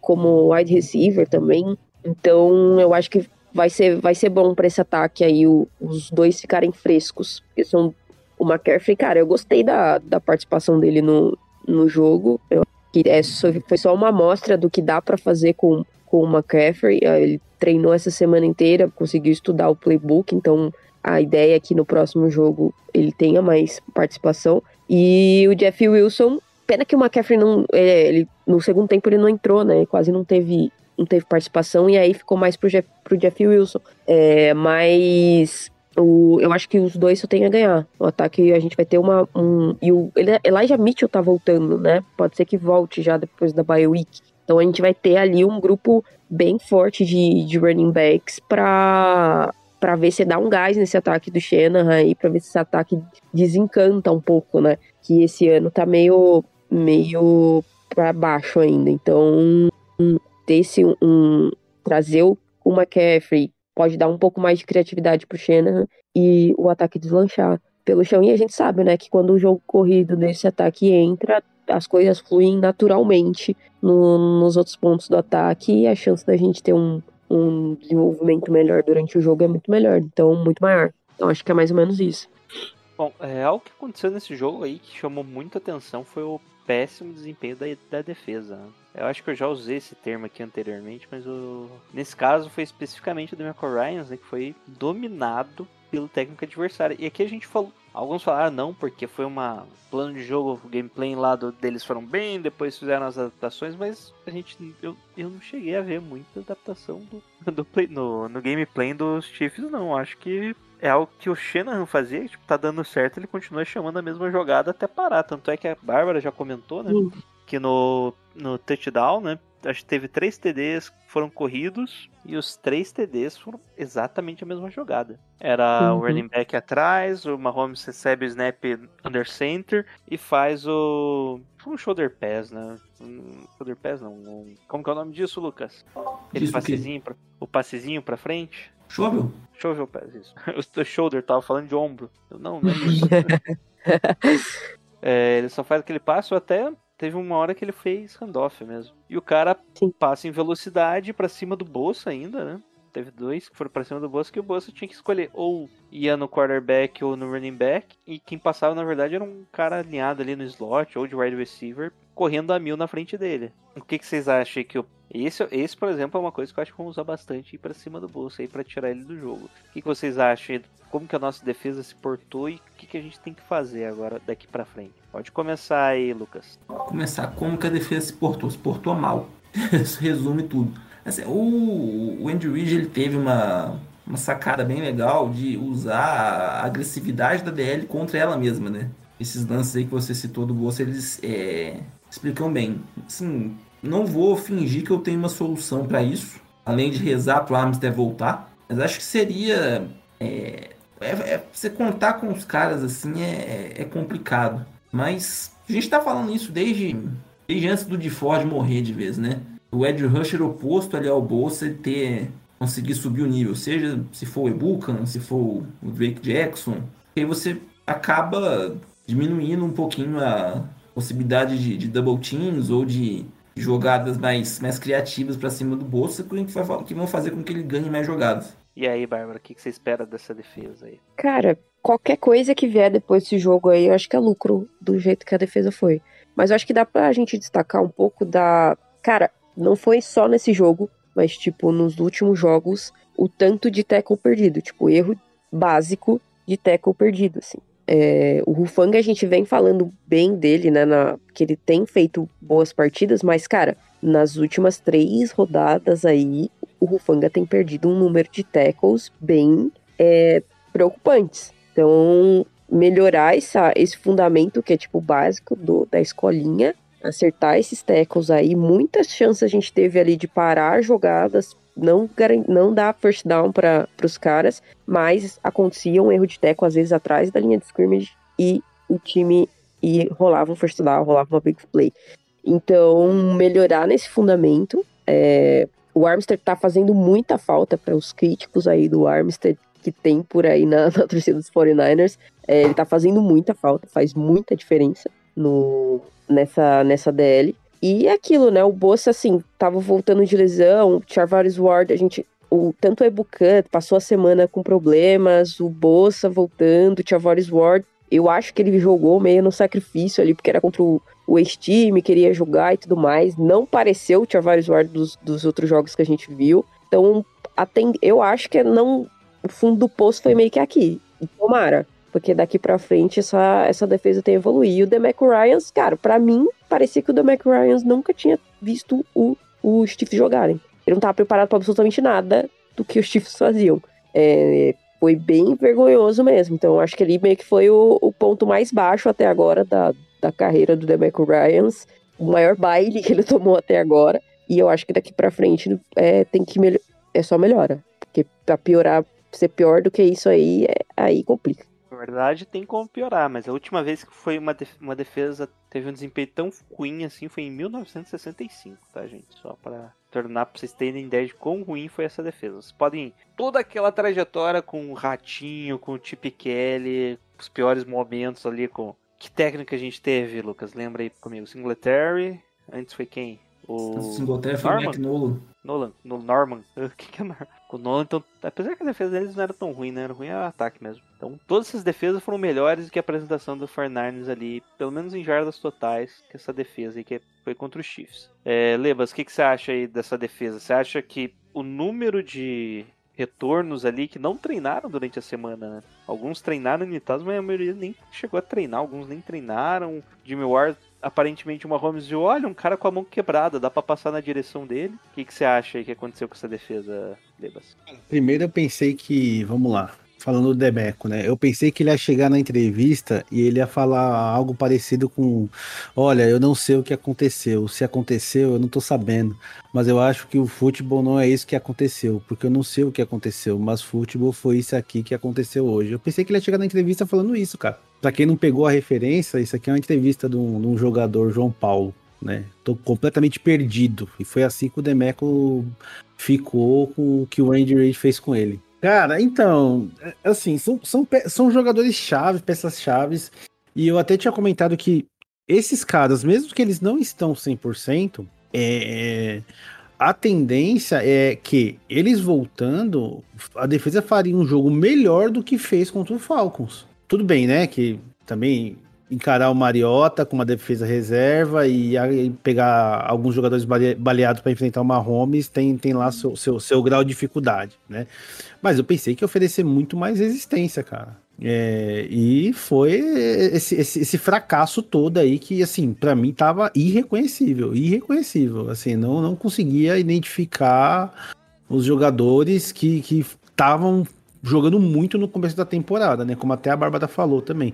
como wide receiver também. Então eu acho que vai ser, vai ser bom para esse ataque aí, o- os dois ficarem frescos. Porque são o McCaffrey, cara, eu gostei da, da participação dele no, no jogo. Eu que é foi só uma amostra do que dá para fazer com, com o McCaffrey. Eh, Ele treinou essa semana inteira, conseguiu estudar o playbook, então a ideia é que no próximo jogo ele tenha mais participação. E o Jeff Wilson, pena que o McCaffrey não. é, ele, no segundo tempo ele não entrou, né? Quase não teve, não teve participação, e aí ficou mais pro Jeff, pro Jeff Wilson. É, mas o, eu acho que os dois só tem a ganhar. O ataque a gente vai ter uma. Um, e o Elijah Mitchell tá voltando, né? Pode ser que volte já depois da bye week. Então a gente vai ter ali um grupo bem forte de, de running backs pra, pra ver se dá um gás nesse ataque do Shanahan aí, pra ver se esse ataque desencanta um pouco, né? Que esse ano tá meio, meio pra baixo ainda. Então, ter esse um, trazer o McCaffrey pode dar um pouco mais de criatividade pro Shanahan e o ataque deslanchar pelo chão. E a gente sabe, né, que quando o jogo corrido desse ataque entra, as coisas fluem naturalmente no- nos outros pontos do ataque e a chance da gente ter um, um desenvolvimento melhor durante o jogo é muito melhor, então muito maior. Então acho que é mais ou menos isso. Bom, é, algo que aconteceu nesse jogo aí que chamou muita atenção foi o péssimo desempenho da, da defesa. né? Eu acho que eu já usei esse termo aqui anteriormente, mas nesse caso foi especificamente do Michael Ryan, né, que foi dominado pelo técnico adversário. E aqui a gente falou, alguns falaram não, porque foi uma plano de jogo, o gameplay lá do, deles foram bem, depois fizeram as adaptações, mas a gente eu, eu não cheguei a ver muita adaptação do, do play, no, no gameplay dos Chiefs não. Acho que é algo que o Shanahan fazia, tipo, tá dando certo, ele continua chamando a mesma jogada até parar. Tanto é que a Bárbara já comentou, né? Sim. Que no, no touchdown, né? Acho que teve três TDs que foram corridos e os três TDs foram exatamente a mesma jogada. Era Uhum. o running back atrás, o Mahomes recebe o snap under center e faz o. Um shoulder pass, né? Um shoulder pass não. um- Como que é o nome disso, Lucas? Aquele o passezinho pra, o passezinho pra frente. Shovel? Shoulder pass, isso. O shoulder, tava falando de ombro. Eu, não, não é isso. É, ele só faz aquele passo até teve uma hora que ele fez handoff mesmo. E o cara Sim. passa em velocidade pra cima do Bolsa ainda, né? Teve dois que foram pra cima do Bolsa que o Bolsa tinha que escolher ou ia no quarterback ou no running back. E quem passava, na verdade, era um cara alinhado ali no slot ou de wide receiver, correndo a mil na frente dele. O que, que vocês acham que o esse, esse, por exemplo, é uma coisa que eu acho que vamos usar bastante pra cima do bolso aí pra tirar ele do jogo. O que, que vocês acham? Como que a nossa defesa se portou e o que, que a gente tem que fazer agora daqui pra frente? Pode começar aí, Lucas. começar como que a defesa se portou. Se portou mal. Isso resume tudo. Assim, o, o Andy Reid ele teve uma, uma sacada bem legal de usar a agressividade da DL contra ela mesma, né? Esses lances aí que você citou do bolso, eles é, explicam bem. Assim, não vou fingir que eu tenho uma solução para isso, além de rezar pro Armstead voltar, mas acho que seria é, é, é- você contar com os caras assim é, é complicado. Mas a gente tá falando isso desde, desde antes do DeFord morrer de vez, né? O Ed Rusher oposto ali ao Bolsa ter conseguir subir o nível, seja se for o Ebukan, se for o Drake Jackson, aí você acaba diminuindo um pouquinho a possibilidade de, de double teams ou de jogadas mais, mais criativas para cima do Bolsa que, vai- que vão fazer com que ele ganhe mais jogadas. E aí, Bárbara, o que, que você espera dessa defesa aí? Cara, qualquer coisa que vier depois desse jogo aí, eu acho que é lucro do jeito que a defesa foi. Mas eu acho que dá pra gente destacar um pouco da. Cara, não foi só nesse jogo, mas, tipo, nos últimos jogos, o tanto de tackle perdido. Tipo, erro básico de tackle perdido, assim. É, o Rufanga a gente vem falando bem dele, né? Na, que ele tem feito boas partidas, mas, cara, nas últimas três rodadas aí, o Rufanga tem perdido um número de tackles bem é, preocupantes. Então, melhorar essa, esse fundamento que é tipo básico do, da escolinha, acertar esses tackles aí, muitas chances a gente teve ali de parar jogadas, não, não dar first down para os caras, mas acontecia um erro de tackle às vezes atrás da linha de scrimmage e o time e rolava um first down, rolava uma big play. Então, melhorar nesse fundamento. é, o Armstead tá fazendo muita falta para os críticos aí do Armstead que tem por aí na, na torcida dos 49ers. É, ele tá fazendo muita falta, faz muita diferença no, nessa, nessa DL. E aquilo, né? O Bossa, assim, tava voltando de lesão, o Charvarius Ward, a gente. O, tanto o Ebucan passou a semana com problemas, o Bossa voltando, o Charvarius Ward. Eu acho que ele jogou meio no sacrifício ali, porque era contra o, o ex-time, queria jogar e tudo mais. Não pareceu o Charvarius Ward dos, dos outros jogos que a gente viu. Então, aten- eu acho que não. O fundo do poço foi meio que aqui. Tomara. Porque daqui pra frente essa, essa defesa tem evoluído. E o Demeco Ryans, cara, pra mim, parecia que o Demeco Ryans nunca tinha visto o, o Chiefs jogarem. Ele não tava preparado pra absolutamente nada do que os Chiefs faziam. É, foi bem vergonhoso mesmo. Então, acho que ele meio que foi o, o ponto mais baixo até agora da, da carreira do Demeco Ryans. O maior baile que ele tomou até agora. E eu acho que daqui pra frente é, tem que é só melhora. Porque pra piorar, ser pior do que isso aí, é, aí complica. Na verdade, tem como piorar, mas a última vez que foi uma, def- uma defesa teve um desempenho tão ruim assim foi em 1965, tá, gente? Só pra tornar pra vocês terem ideia de quão ruim foi essa defesa. Vocês podem. Toda aquela trajetória com o Ratinho, com o Chip Kelly, os piores momentos ali com. Que técnica a gente teve, Lucas? Lembra aí comigo? Singletary. Antes foi quem? O. Singletary foi Norman? Mac Nolan. Nolan, no Norman. O que, que é Norman? O Nolan, então, apesar que a defesa deles não era tão ruim, né? Era ruim era o ataque mesmo. Então, todas essas defesas foram melhores do que a apresentação do 49ers ali, pelo menos em jardas totais, que essa defesa aí que foi contra os Chiefs. É, Lebas, o que, que você acha aí dessa defesa? Você acha que o número de retornos ali que não treinaram durante a semana, né? Alguns treinaram limitados, mas a maioria nem chegou a treinar, alguns nem treinaram. Jimmy Ward aparentemente o Mahomes viu, olha, um cara com a mão quebrada, dá pra passar na direção dele. O que, que você acha aí que aconteceu com essa defesa, Lebas? Primeiro eu pensei que, vamos lá, falando do Demeco, né? Eu pensei que ele ia chegar na entrevista e ele ia falar algo parecido com: Olha, eu não sei o que aconteceu. Se aconteceu, eu não tô sabendo. Mas eu acho que o futebol não é isso que aconteceu, porque eu não sei o que aconteceu. Mas futebol foi isso aqui que aconteceu hoje. Eu pensei que ele ia chegar na entrevista falando isso, cara. Pra quem não pegou a referência, isso aqui é uma entrevista de um, de um jogador, João Paulo, né? Tô completamente perdido. E foi assim que o Demeco ficou com o que o Andy Reid fez com ele. Cara, então, é, assim, são, são, são jogadores chaves, peças chaves, e eu até tinha comentado que esses caras, mesmo que eles não estão 100%, é, a tendência é que eles voltando, a defesa faria um jogo melhor do que fez contra o Falcons. Tudo bem, né, que também encarar o Mariota com uma defesa reserva e pegar alguns jogadores bale- baleados para enfrentar o Mahomes tem, tem lá seu, seu, seu grau de dificuldade, né? Mas eu pensei que ia oferecer muito mais resistência, cara. É, e foi esse, esse, esse fracasso todo aí que, assim, para mim tava irreconhecível, irreconhecível. Assim, não, não conseguia identificar os jogadores que estavam jogando muito no começo da temporada, né? Como até a Bárbara falou também.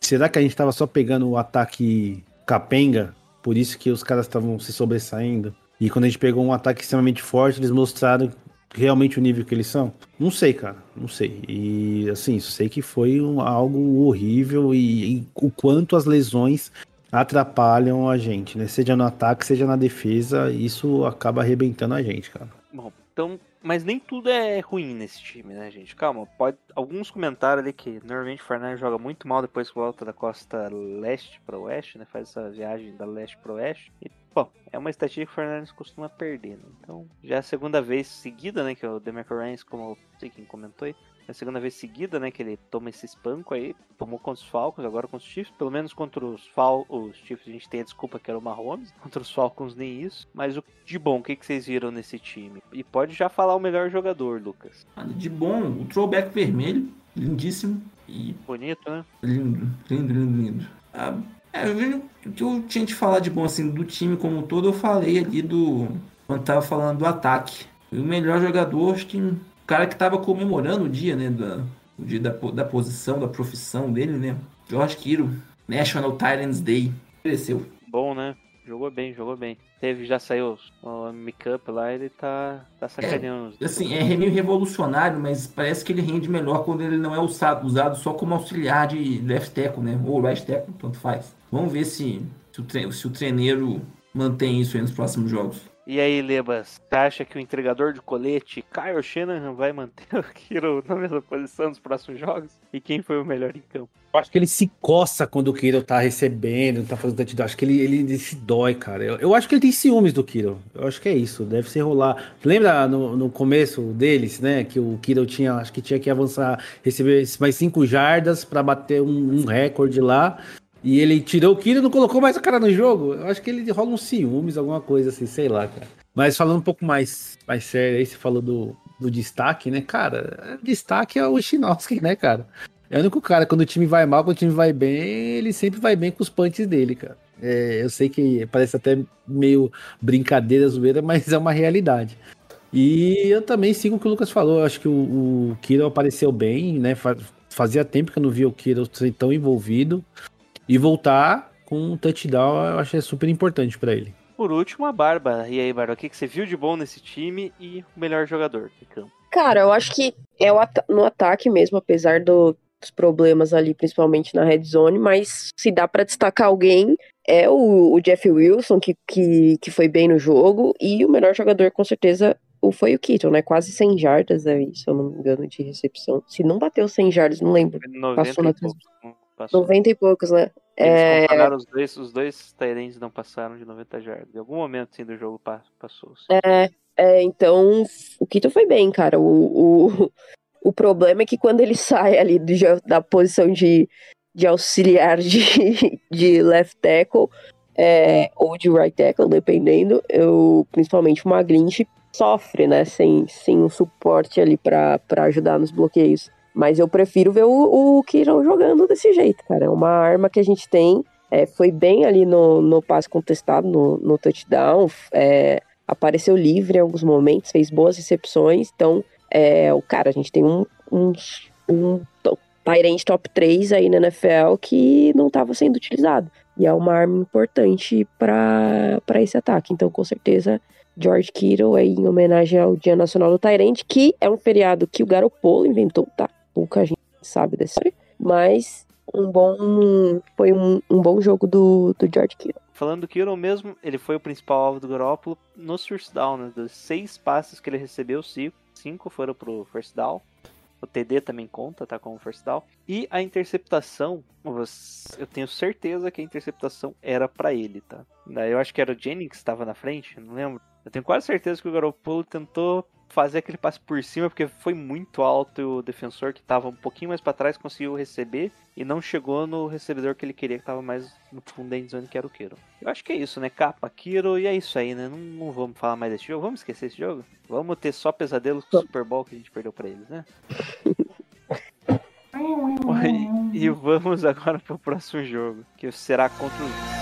Será que a gente tava só pegando o ataque capenga? Por isso que os caras estavam se sobressaindo? E quando a gente pegou um ataque extremamente forte, eles mostraram realmente o nível que eles são? Não sei, cara, não sei. E assim, sei que foi um- algo horrível e, e o quanto as lesões atrapalham a gente, né? Seja no ataque, seja na defesa, isso acaba arrebentando a gente, cara. Bom, então, mas nem tudo é ruim nesse time, né, gente? Calma, pode alguns comentários ali que normalmente o Fernandes joga muito mal depois que volta da costa leste para oeste, né? Faz essa viagem da leste para oeste. E, bom, é uma estatística que o Fernandes costuma perder, né? Então, já é a segunda vez seguida, né, que o Demarco Ryans, como sei quem comentou aí, é a segunda vez seguida, né, que ele toma esse espanco aí, tomou contra os Falcons, agora contra os Chiefs, pelo menos contra os Fal os Chiefs a gente tem a desculpa que era o Mahomes, contra os Falcons nem isso, mas o de bom, o que, que vocês viram nesse time? E pode já falar o melhor jogador, Lucas. De bom, o throwback vermelho, lindíssimo. E Bonito, né? lindo, lindo, lindo, lindo. Ah, é, o que eu tinha de falar de bom assim do time como um todo, eu falei ali do. Quando tava falando do ataque. E o melhor jogador, acho que cara que tava comemorando o dia, né? Da, o de, da, da posição, da profissão dele, né? George Kittle, National Titans Day, cresceu. Bom, né? Jogou bem, jogou bem. Teve, já saiu o make-up lá, ele tá, tá sacaneando. Assim, é meio revolucionário, mas parece que ele rende melhor quando ele não é usado, usado só como auxiliar de left tackle, né? Ou right tackle, tanto faz. Vamos ver se, se, o, tre- se o treineiro mantém isso aí nos próximos jogos. E aí, Lebas, você acha que o entregador de colete, Kyle Shanahan, vai manter o Kiro na mesma posição nos próximos jogos? E quem foi o melhor em campo? Eu acho que ele se coça quando o Kiro tá recebendo, tá fazendo touchdown. Acho que ele, ele, ele se dói, cara. Eu, eu acho que ele tem ciúmes do Kiro. Eu acho que é isso. Deve ser rolar. Lembra no, no começo deles, né? Que o Kiro tinha, acho que tinha que avançar, receber mais cinco jardas pra bater um, um recorde lá. E ele tirou o Kiro e não colocou mais a cara no jogo. Eu acho que ele rola uns ciúmes, alguma coisa assim, sei lá, cara. Mas falando um pouco mais, mais sério aí, você falou do, do destaque, né, cara? Destaque é o Shinovski, né, cara? É o único cara, quando o time vai mal, quando o time vai bem, ele sempre vai bem com os punches dele, cara. É, eu sei que parece até meio brincadeira, zoeira, mas é uma realidade. E eu também sigo o que o Lucas falou. Eu acho que o, o Kiro apareceu bem, né? Fa- Fazia tempo que eu não via o Kiro tão envolvido. E voltar com um touchdown, eu acho que é super importante pra ele. Por último, a Barba. E aí, Barba, o que que você viu de bom nesse time e o melhor jogador de campo? Cara, eu acho que é no ataque mesmo, apesar do- dos problemas ali, principalmente na red zone, mas se dá pra destacar alguém, é o, o Jeff Wilson, que, que, que foi bem no jogo, e o melhor jogador, com certeza, o, foi o Keaton, né? Quase 100 jardas aí, se eu não me engano, de recepção. Se não bateu 100 jardas, não lembro. 90 Passou na e não Passou. 90 e poucos, né? Eles É, os dois, os dois Tyrants não passaram de 90 jardas. Em algum momento, sim, do jogo pa- passou. É, é, então, o Keaton foi bem, cara. O, o, o problema é que quando ele sai ali do da posição de, de auxiliar de, de left tackle é, ou de right tackle, dependendo, eu, principalmente o Magrinch sofre, né? Sem, sem um suporte ali pra ajudar nos bloqueios. Mas eu prefiro ver o, o Keaton jogando desse jeito, cara. É uma arma que a gente tem. é, foi bem ali no, no passe contestado, no, no touchdown. É, apareceu livre em alguns momentos, fez boas recepções. Então, é, o cara, a gente tem um, um, um Tyrant top 3 aí na NFL que não estava sendo utilizado. E é uma arma importante para esse ataque. Então, com certeza, George Kittle aí em homenagem ao Dia Nacional do Tyrant, que é um feriado que o Garopolo inventou, tá? Pouca gente sabe dessa. Mas um bom foi um, um bom jogo do, do George Kittle. Falando do Kiro mesmo, ele foi o principal alvo do Garoppolo nos first down, né? Dos seis passes que ele recebeu, cinco, cinco foram pro first down. O TD também conta, tá? Como first down. E a interceptação, eu tenho certeza que a interceptação era pra ele, tá? Eu acho que era o Jennings que estava na frente, não lembro. Eu tenho quase certeza que o Garoppolo tentou fazer aquele passe por cima, porque foi muito alto e o defensor que tava um pouquinho mais pra trás conseguiu receber e não chegou no recebedor que ele queria, que tava mais no fundo da endzone, que era o Kiro. Eu acho que é isso, né? Capa, Kiro, e é isso aí, né? Não, não vamos falar mais desse jogo, vamos esquecer esse jogo? Vamos ter só pesadelos com o Super Bowl que a gente perdeu pra eles, né? e, e vamos agora pro próximo jogo, que será contra os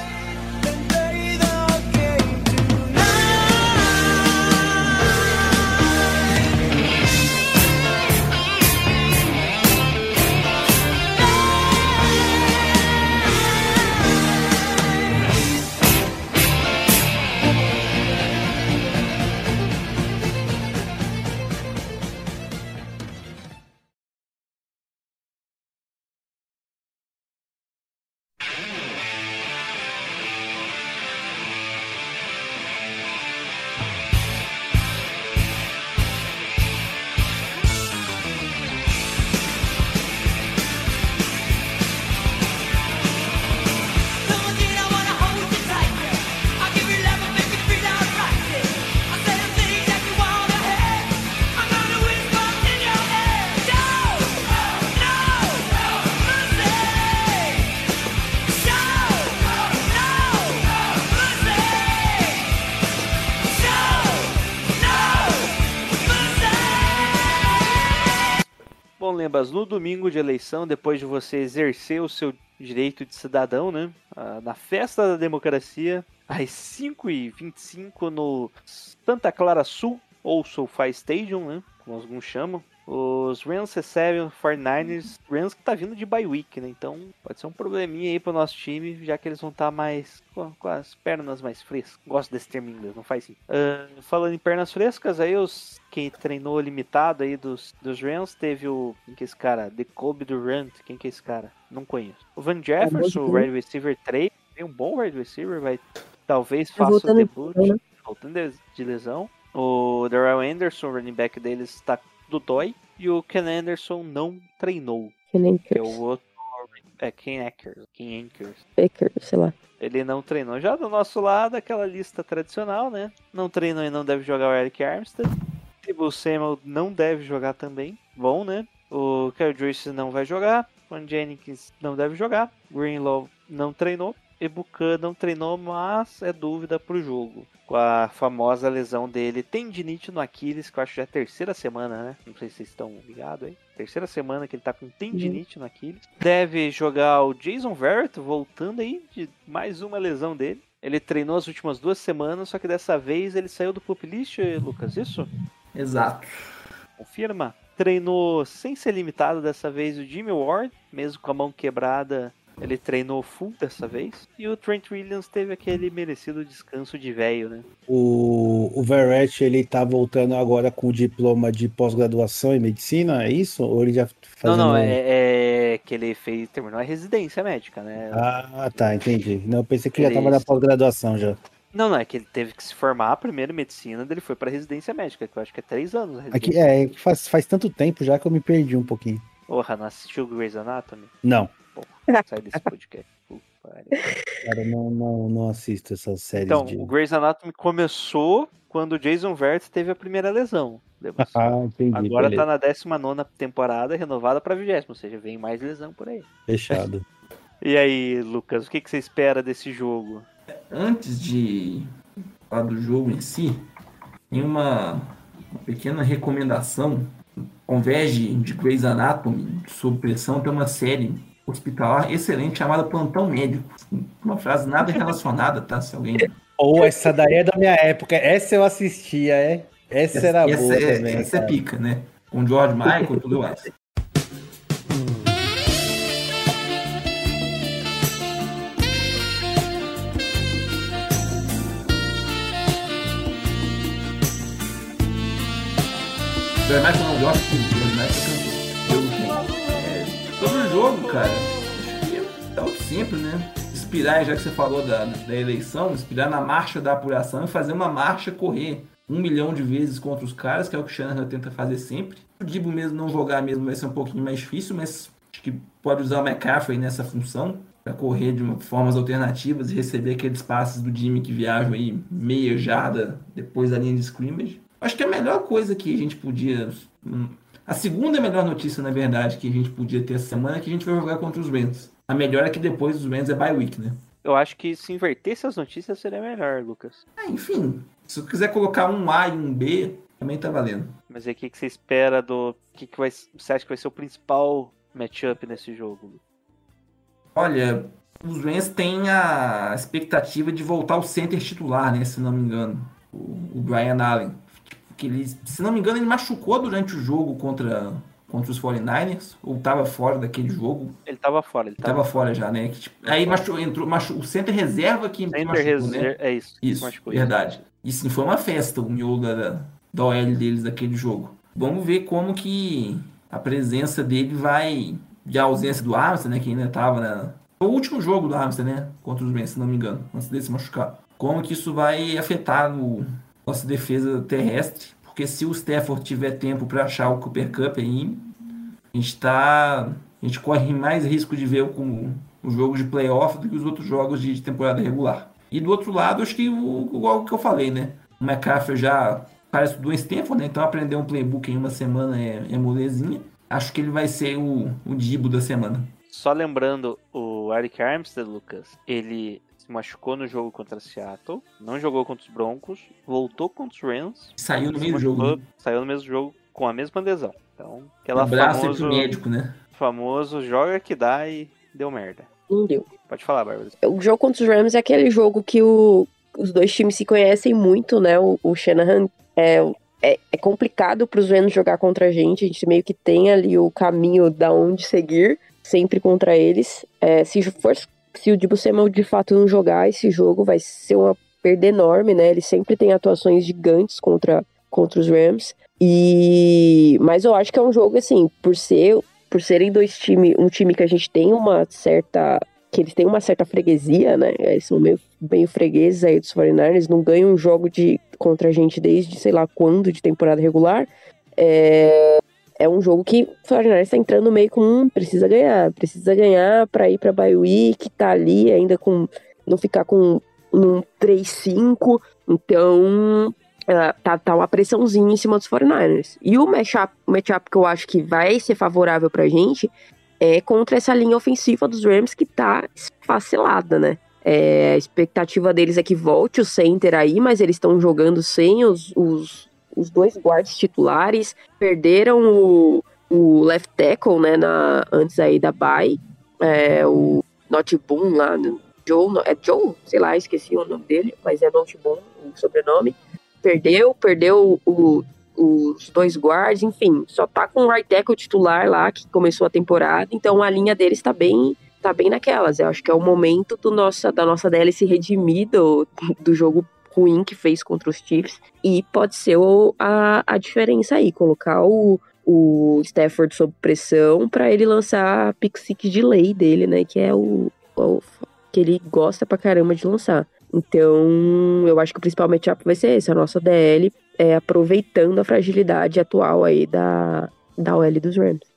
Bom, Lembas, no domingo de eleição, depois de você exercer o seu direito de cidadão, né? Na festa da democracia, às 5h25 no Santa Clara Sul, ou SoFi Stadium, né? Como alguns chamam. Os Rams recebem o 49ers, Rams que tá vindo de bye week, né? Então pode ser um probleminha aí pro nosso time, já que eles vão estar mais com, com as pernas mais frescas. Gosto desse termo em inglês, não faz sentido. Ah, falando em pernas frescas, aí os quem treinou limitado aí dos, dos Rams teve o. Quem que é esse cara? The Kobe Durant. Quem que é esse cara? Não conheço. O Van Jefferson, o wide receiver 3, tem um bom wide receiver, vai. Talvez faça o debut. de lesão, né? Voltando de- de lesão. O Darrell Anderson, running back deles, está do dói. E o Ken Anderson não treinou. Nem Que é o outro. É Ken Akers. Ken Akers. Baker, sei lá. Ele não treinou. Já do nosso lado, aquela lista tradicional, né? Não treinou e não deve jogar o Eric Armstead. Tebow Samuel não deve jogar também. Bom, né? O Kyle Joyce não vai jogar. O Jennings não deve jogar. Greenlaw não treinou. Ebucan não treinou, mas é dúvida pro jogo. Com a famosa lesão dele, tendinite no Aquiles, que eu acho que já é a terceira semana, né? Não sei se vocês estão ligados aí. Terceira semana que ele tá com tendinite no Aquiles. Deve jogar o Jason Verrett, voltando aí de mais uma lesão dele. Ele treinou as últimas duas semanas, só que dessa vez ele saiu do pup list, Lucas, isso? Exato. Confirma. Treinou sem ser limitado dessa vez o Jimmy Ward, mesmo com a mão quebrada, ele treinou full dessa vez. E o Trent Williams teve aquele merecido descanso de velho, né? O, o Verrett, ele tá voltando agora com o diploma de pós-graduação em medicina, é isso? Ou ele já Não, fazendo... não, é, é que ele fez, terminou a residência médica, né? Ah, tá, entendi. Não, eu pensei que ele já tava na pós-graduação já. Não, não, é que ele teve que se formar primeiro em medicina, daí ele foi pra residência médica, que eu acho que é três anos. a Aqui, é, que faz, faz tanto tempo já que eu me perdi um pouquinho. Porra, não assistiu Grey's Anatomy? Não, Sai desse podcast. Puta cara, não, não, não assisto essas séries Então, de... o Grey's Anatomy começou quando o Jason Vertz teve a primeira lesão. Ah, entendi, Agora beleza. tá na 19 temporada, renovada pra 20, ou seja, vem mais lesão por aí. Fechado. E aí, Lucas, o que, que você espera desse jogo? Antes de falar do jogo em si, tem uma, uma pequena recomendação. Ao invés de, de Grey's Anatomy, sob pressão, tem uma série hospitalar excelente chamada Plantão Médico. Uma frase nada relacionada, tá? Se alguém. Ou essa daí é da minha época. Essa eu assistia, é? Essa, era essa boa é, também. essa é cara. pica, né? Com George Michael e tudo mais. George Michael não George sobre o jogo, cara, acho que é o de sempre, né? Inspirar, já que você falou da, da eleição, inspirar na marcha da apuração e fazer uma marcha correr um milhão de vezes contra os caras, que é o que o Shanahan tenta fazer sempre. O Dibo mesmo não jogar mesmo vai ser um pouquinho mais difícil, mas acho que pode usar o McCaffrey nessa função para correr de formas alternativas e receber aqueles passes do Jimmy que viajam aí meia jarda depois da linha de scrimmage. Acho que é a melhor coisa que a gente podia. A segunda melhor notícia, na verdade, que a gente podia ter essa semana é que a gente vai jogar contra os Rams. A melhor é que depois dos Rams é bye week, né? Eu acho que se invertesse as notícias seria melhor, Lucas. Ah, enfim, se eu quiser colocar um A e um B, também tá valendo. Mas aí, o que, que você espera do. O que, que vai, você acha que vai ser o principal matchup nesse jogo? Olha, os Rams têm a expectativa de voltar ao center titular, né? Se não me engano. O, o Brian Allen. Que ele, se não me engano, ele machucou durante o jogo contra, contra os 49ers. Ou tava fora daquele jogo. Ele tava fora, ele Tava tava. fora já, né? Que, tipo, aí machu, entrou machu, o center reserva que Center machucou, reserva. né? É isso. Isso, machucou verdade. E sim, foi uma festa o miolo da, da, OL deles daquele jogo. Vamos ver como que a presença dele vai. De ausência do Armstead, né? Que ainda tava na. Foi o último jogo do Armstead, né? Contra os Rams, se não me engano, antes dele se machucar. Como que isso vai afetar o, nossa defesa terrestre? Porque se o Stafford tiver tempo para achar o Cooper Cup aí, a gente tá. A gente corre mais risco de ver como os jogos de playoff do que os outros jogos de temporada regular. E do outro lado, acho que o, igual que eu falei, né? O McCaffrey já parece do Stanford, né? Então aprender um playbook em uma semana é, é molezinha. Acho que ele vai ser o, o Dibo da semana. Só lembrando, o Eric Armstead, Lucas, ele se machucou no jogo contra Seattle, não jogou contra os Broncos, voltou contra os Rams, Saiu no meio do jogo. machucou, Né? saiu no mesmo jogo com a mesma lesão. Então, aquela Abraço aí famoso, pro médico, né? famoso joga que dá e deu merda. Não deu. Pode falar, Bárbara. O jogo contra os Rams é aquele jogo que o- os dois times se conhecem muito, né? O, o Shanahan é, é, é complicado pros Rams jogar contra a gente. A gente meio que tem ali o caminho da onde seguir, sempre contra eles. É, se for se o Dibu Samuel de fato não jogar esse jogo, vai ser uma perda enorme, né? Ele sempre tem atuações gigantes contra, contra os Rams. E mas eu acho que é um jogo assim, por ser por serem dois times, um time que a gente tem uma certa que eles têm uma certa freguesia, né? Eles são meio, meio fregueses aí dos 49ers, não ganham um jogo de, contra a gente desde sei lá quando de temporada regular. É, é um jogo que o 49ers está entrando meio com um, precisa ganhar, precisa ganhar para ir para bye week, tá ali ainda com não ficar com um 3-5. Então, Uh, tá, tá uma pressãozinha em cima dos 49ers. E o matchup, matchup que eu acho que vai ser favorável pra gente é contra essa linha ofensiva dos Rams que tá esfacelada, né? É, a expectativa deles é que volte o center aí, mas eles estão jogando sem os, os, os, dois guardas titulares. Perderam o, o left tackle, né, na, antes aí da bye. É, o Noteboom lá, Joe, é Joe? Sei lá, esqueci o nome dele, mas é Noteboom o sobrenome perdeu, perdeu o, os dois guards, enfim, só tá com o right tackle titular lá, que começou a temporada, então a linha deles tá bem, tá bem naquelas. Eu acho que é o momento do nossa, da nossa DL se redimir do, do jogo ruim que fez contra os Chiefs, e pode ser o, a, a diferença aí, colocar o, o Stafford sob pressão para ele lançar a pick de lei dele, né, que é o, o que ele gosta pra caramba de lançar. Então, eu acho que o principal matchup vai ser esse, a nossa DL é, aproveitando a fragilidade atual aí da, da OL dos Rams.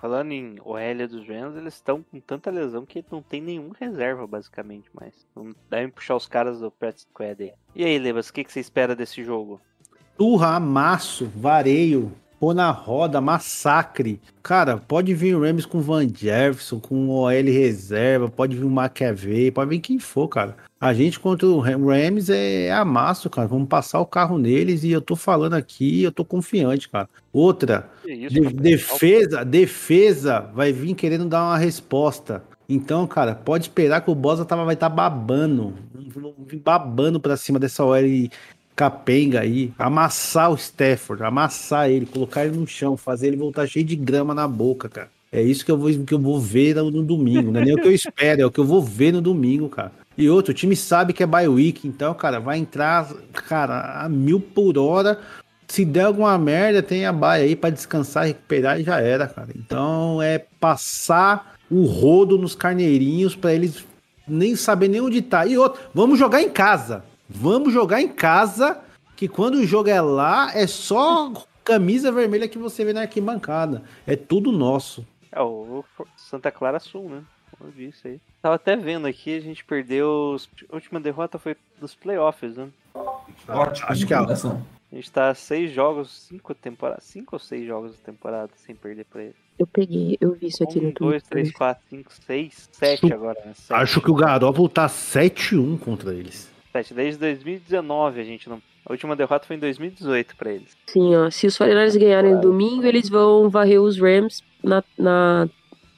Falando em OL dos Rams, eles estão com tanta lesão que não tem nenhum reserva, basicamente, mais. Não devem puxar os caras do Practice Squad. E aí, Levas, o que, que você espera desse jogo? Turra, amasso, vareio, pôr na roda, massacre. Cara, pode vir o Rams com Van Jefferson, com o OL reserva, pode vir o McAvey, pode vir quem for, cara. A gente contra o Rams é amasso, cara. Vamos passar o carro neles e eu tô falando aqui, eu tô confiante, cara. Outra, isso, de, defesa, defesa vai vir querendo dar uma resposta. Então, cara, pode esperar que o Bosa tava, vai estar tá babando, babando pra cima dessa OL capenga aí, amassar o Stafford, amassar ele, colocar ele no chão, fazer ele voltar cheio de grama na boca, cara. É isso que eu vou, que eu vou ver no, no domingo, não é nem o que eu espero, é o que eu vou ver no domingo, cara. E outro, o time sabe que é bye week, então, cara, vai entrar, cara, a mil por hora. Se der alguma merda, tem a bye aí para descansar, recuperar e já era, cara. Então é passar o rodo nos carneirinhos para eles nem saber nem onde tá. E outro, vamos jogar em casa. Vamos jogar em casa, que quando o jogo é lá, é só camisa vermelha que você vê na arquibancada. É tudo nosso. É o Santa Clara Sul, né? Eu vi isso aí. Tava até vendo aqui, a gente perdeu. A última derrota foi dos playoffs, né? Ótimo, acho que é a gente tá seis jogos, cinco temporadas, cinco ou seis jogos de temporada sem perder pra ele. Eu peguei, eu vi isso aqui um, no Twitter. dois, três, quatro, cinco, seis, sete agora. Né? Sete. Acho que o Garópolo tá 7-1 contra eles. Sete. Desde 2019 a gente não. A última derrota foi em 2018 pra eles. Sim, ó. Se os 49 ganharem no domingo, eles vão varrer os Rams na, na,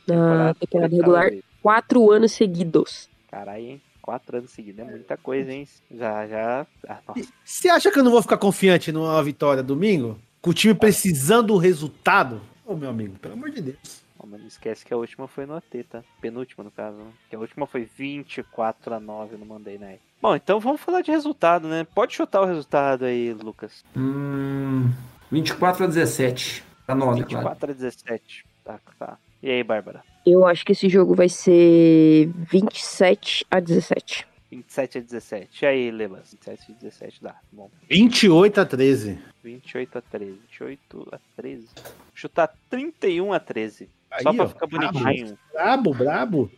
na temporada regular quatro anos seguidos. Caralho, hein? Quatro anos seguidos é muita coisa, hein? Já, já. Ah, Você acha que eu não vou ficar confiante numa vitória domingo? Com o time precisando do resultado? Ô, meu amigo, pelo amor de Deus. Oh, mas não esquece que a última foi no AT, tá? Penúltima, no caso, né? Que a última foi 24 a 9 no Monday Night. Bom, então vamos falar de resultado, né? Pode chutar o resultado aí, Lucas. Hum, 24 a 17. Tá 9, 24 claro. a 17. Tá, tá. E aí, Bárbara? Eu acho que esse jogo vai ser 27 a 17. 27 a 17. E aí, Lebas? 27 a 17 dá. Bom. 28 a 13. 28 a 13. 28 a 13. Chutar 31 a 13. Aí, Só pra ó, ficar bonitinho. Brabo, brabo.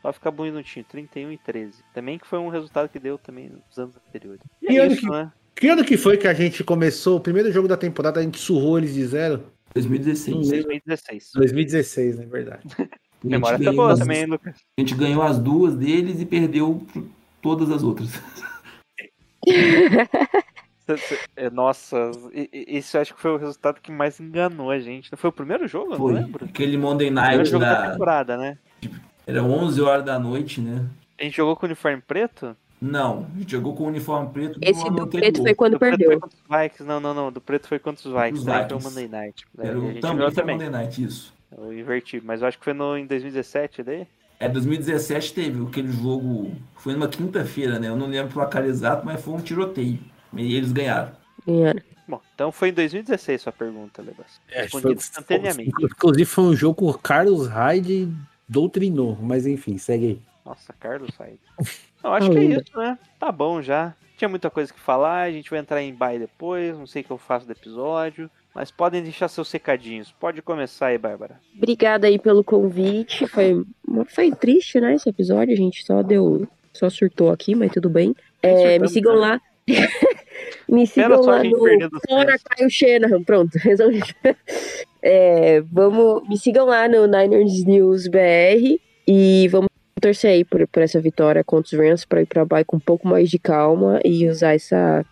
Só ficar bonitinho. 31 e 13. Também que foi um resultado que deu também nos anos anteriores. E Que é ano isso, que- né? Que ano que foi que a gente começou? O primeiro jogo da temporada a gente surrou eles de zero? 2016. Não lembro. 2016. 2016, na verdade. A gente Memória tá ganhou boa as- também, Lucas? A gente ganhou as duas deles e perdeu todas as outras. É, Nossa, esse eu acho que foi o resultado que mais enganou a gente. Não foi o primeiro jogo? Eu Foi. não lembro. Aquele Monday Night jogo da da... temporada, né? Era 11 horas da noite, né? A gente jogou com o uniforme preto? Não, a gente jogou com o uniforme preto Esse do anterior. preto foi quando Do foi perdeu. os Vikings. Não, não, não. Do preto foi contra os Vikings. Os Daí foi o Vikings. Monday Night. Era a o gente também foi também. Monday Night, isso. Eu inverti. Mas eu acho que foi no, em 2017 daí. É, 2017 teve aquele jogo, foi numa quinta-feira, né? Eu não lembro o placar exato, mas foi um tiroteio. E eles ganharam. Ganharam. Bom, então foi em 2016 sua pergunta, Lebas. É, Respondido foi- instantaneamente. Inclusive foi um jogo que o Carlos Hyde doutrinou, mas enfim, segue aí. Nossa, Carlos Sainz. Não, acho que é isso, né? Tá bom já. Tinha muita coisa que falar, a gente vai entrar em bye depois, não sei o que eu faço do episódio. Mas podem deixar seus secadinhos. Pode começar aí, Bárbara. Obrigada aí pelo convite. Foi, foi triste, né, esse episódio. A gente só deu. Só surtou aqui, mas tudo bem. É, me sigam né? lá. me sigam lá no Fora. Caio Shanahan. Pronto, resolvi. É, vamos, me sigam lá no Niners News BR e vamos torcer aí por, por essa vitória contra os Rams para ir para bye com um pouco mais de calma e usar essa,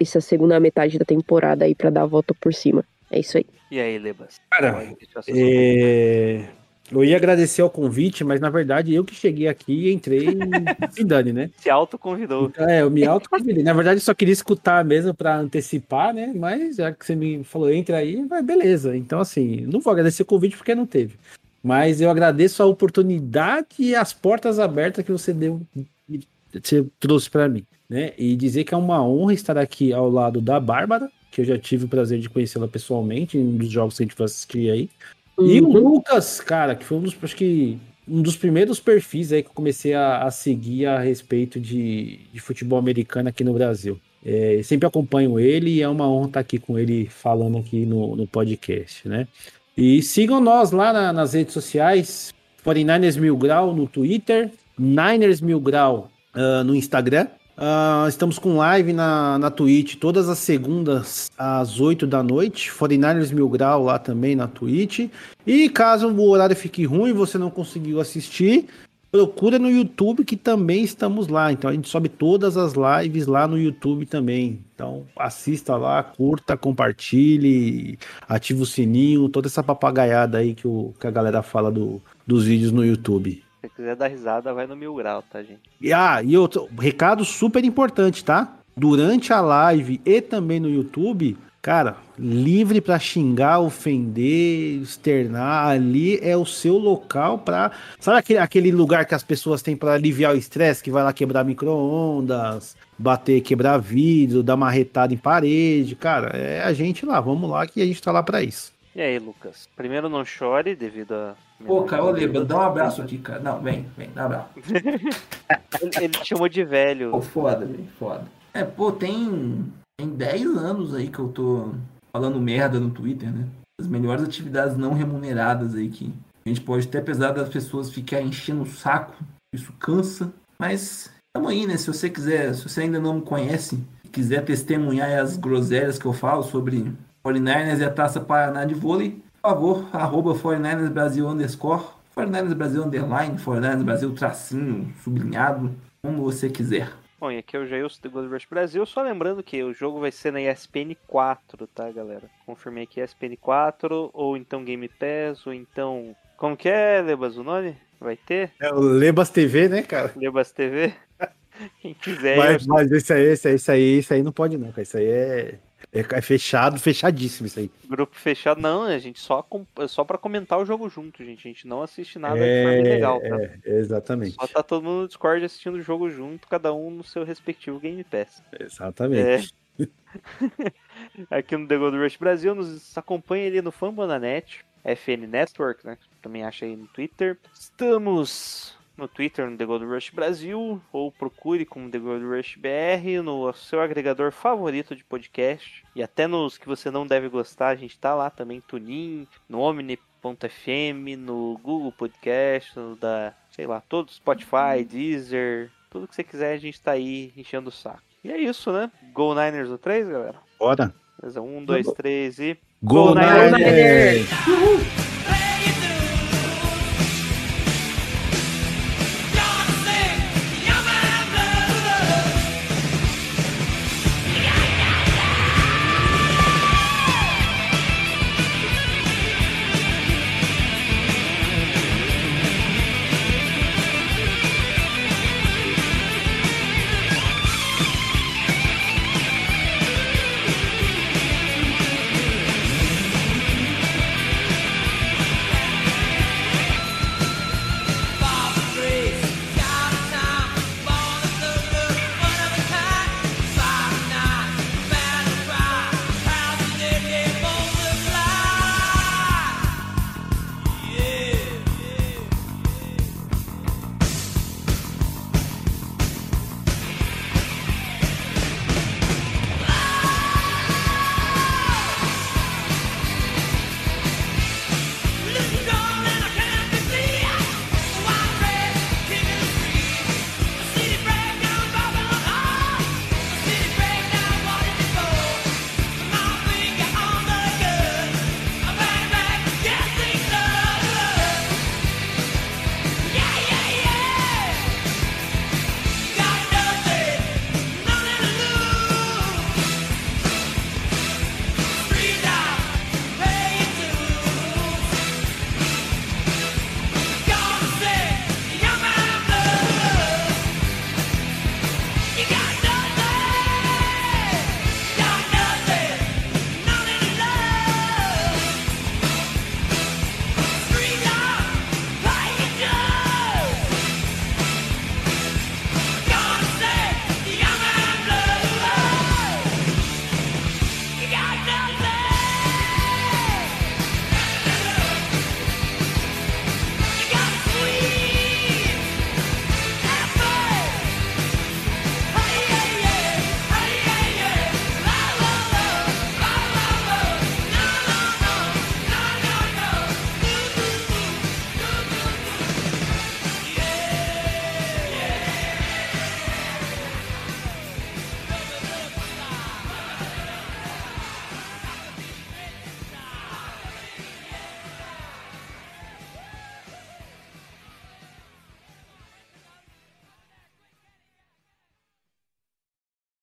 essa segunda metade da temporada aí para dar a volta por cima. É isso aí. E aí, Lebas? Cara, deixar seus É, Eu ia agradecer ao convite, mas na verdade eu que cheguei aqui e entrei e se dane, né? Se autoconvidou. Então, é, eu me autoconvidei. Na verdade, eu só queria escutar mesmo para antecipar, né? Mas já que você me falou, entra aí, vai, beleza. Então, assim, não vou agradecer o convite porque não teve. Mas eu agradeço a oportunidade e as portas abertas que você deu, você trouxe para mim, né? E dizer que é uma honra estar aqui ao lado da Bárbara, que eu já tive o prazer de conhecê-la pessoalmente em um dos jogos que a gente foi assistir aí. E o Lucas, cara, que foi um dos, acho que um dos primeiros perfis aí que eu comecei a, a seguir a respeito de, de futebol americano aqui no Brasil. É, sempre acompanho ele e é uma honra estar aqui com ele falando aqui no, no podcast, né? E sigam nós lá na- nas redes sociais, 49ers Mil Grau no Twitter, Niners Mil Grau ah, no Instagram. Ah, estamos com live na, na Twitch todas as segundas às 8 da noite. 49ers Mil Grau lá também na Twitch. E caso o horário fique ruim e você não conseguiu assistir, procura no YouTube que também estamos lá. Então a gente sobe todas as lives lá no YouTube também. Então assista lá, curta, compartilhe, ative o sininho, toda essa papagaiada aí que, o, que a galera fala do, dos vídeos no YouTube. Se você quiser dar risada, vai no mil grau, tá, gente? E, ah, e outro recado super importante, tá? Durante a live e também no YouTube, cara, livre pra xingar, ofender, externar, ali é o seu local pra. Sabe aquele, aquele lugar que as pessoas têm pra aliviar o estresse, que vai lá quebrar micro-ondas, bater, quebrar vidro, dar uma retada em parede, cara, é a gente lá, vamos lá que a gente tá lá pra isso. E aí, Lucas? Primeiro não chore devido a. Pô, cara, ô Leba, dá um abraço aqui, cara. Não, vem, vem, dá um abraço. Ele, ele te chamou de velho. Pô, foda, velho, foda. É, pô, tem, tem 10 anos aí que eu tô falando merda no Twitter, né? As melhores atividades não remuneradas aí que a gente pode ter, apesar das pessoas ficarem enchendo o saco, isso cansa. Mas tamo aí, né? Se você quiser, se você ainda não me conhece, e quiser testemunhar as groselhas que eu falo sobre 49ers e a Taça Paraná de vôlei, por favor, arroba 49ers Brasil underscore, 49ers Brasil underline, 49ers Brasil tracinho, sublinhado, como você quiser. Bom, e aqui é o Jailson do Gold Rush Brasil. Só lembrando que o jogo vai ser na ESPN 4, tá, galera? Confirmei aqui ESPN 4, ou então Game Pass, ou então. Como que é, Lebas, o nome? Vai ter? É o Lebas TV, né, cara? Lebas TV? Quem quiser. Mas, eu- mas esse aí, esse aí, esse aí, esse aí não pode não, cara. Isso aí é, é, é fechado, fechadíssimo isso aí. Grupo fechado, não, a gente só, só pra comentar o jogo junto, gente. A gente não assiste nada de forma ilegal, tá? é, exatamente. Só tá todo mundo no Discord assistindo o jogo junto, cada um no seu respectivo Game Pass. Exatamente. É. Aqui no The Gold Rush Brasil, nos acompanha ali no Fambonanet, FN Network, né? Também acha aí no Twitter. Estamos no Twitter, no The Gold Rush Brasil, ou procure como The Gold Rush BR no seu agregador favorito de podcast. E até nos que você não deve gostar, a gente tá lá também, Tunin, no Omni.fm, no Google Podcast, no da, sei lá, todos, Spotify, Deezer, tudo que você quiser, a gente tá aí enchendo o saco. E é isso, né? Go Niners o 3, galera? Bora. Beleza, um, dois, três e. Go Go Niners! Niners! Niners!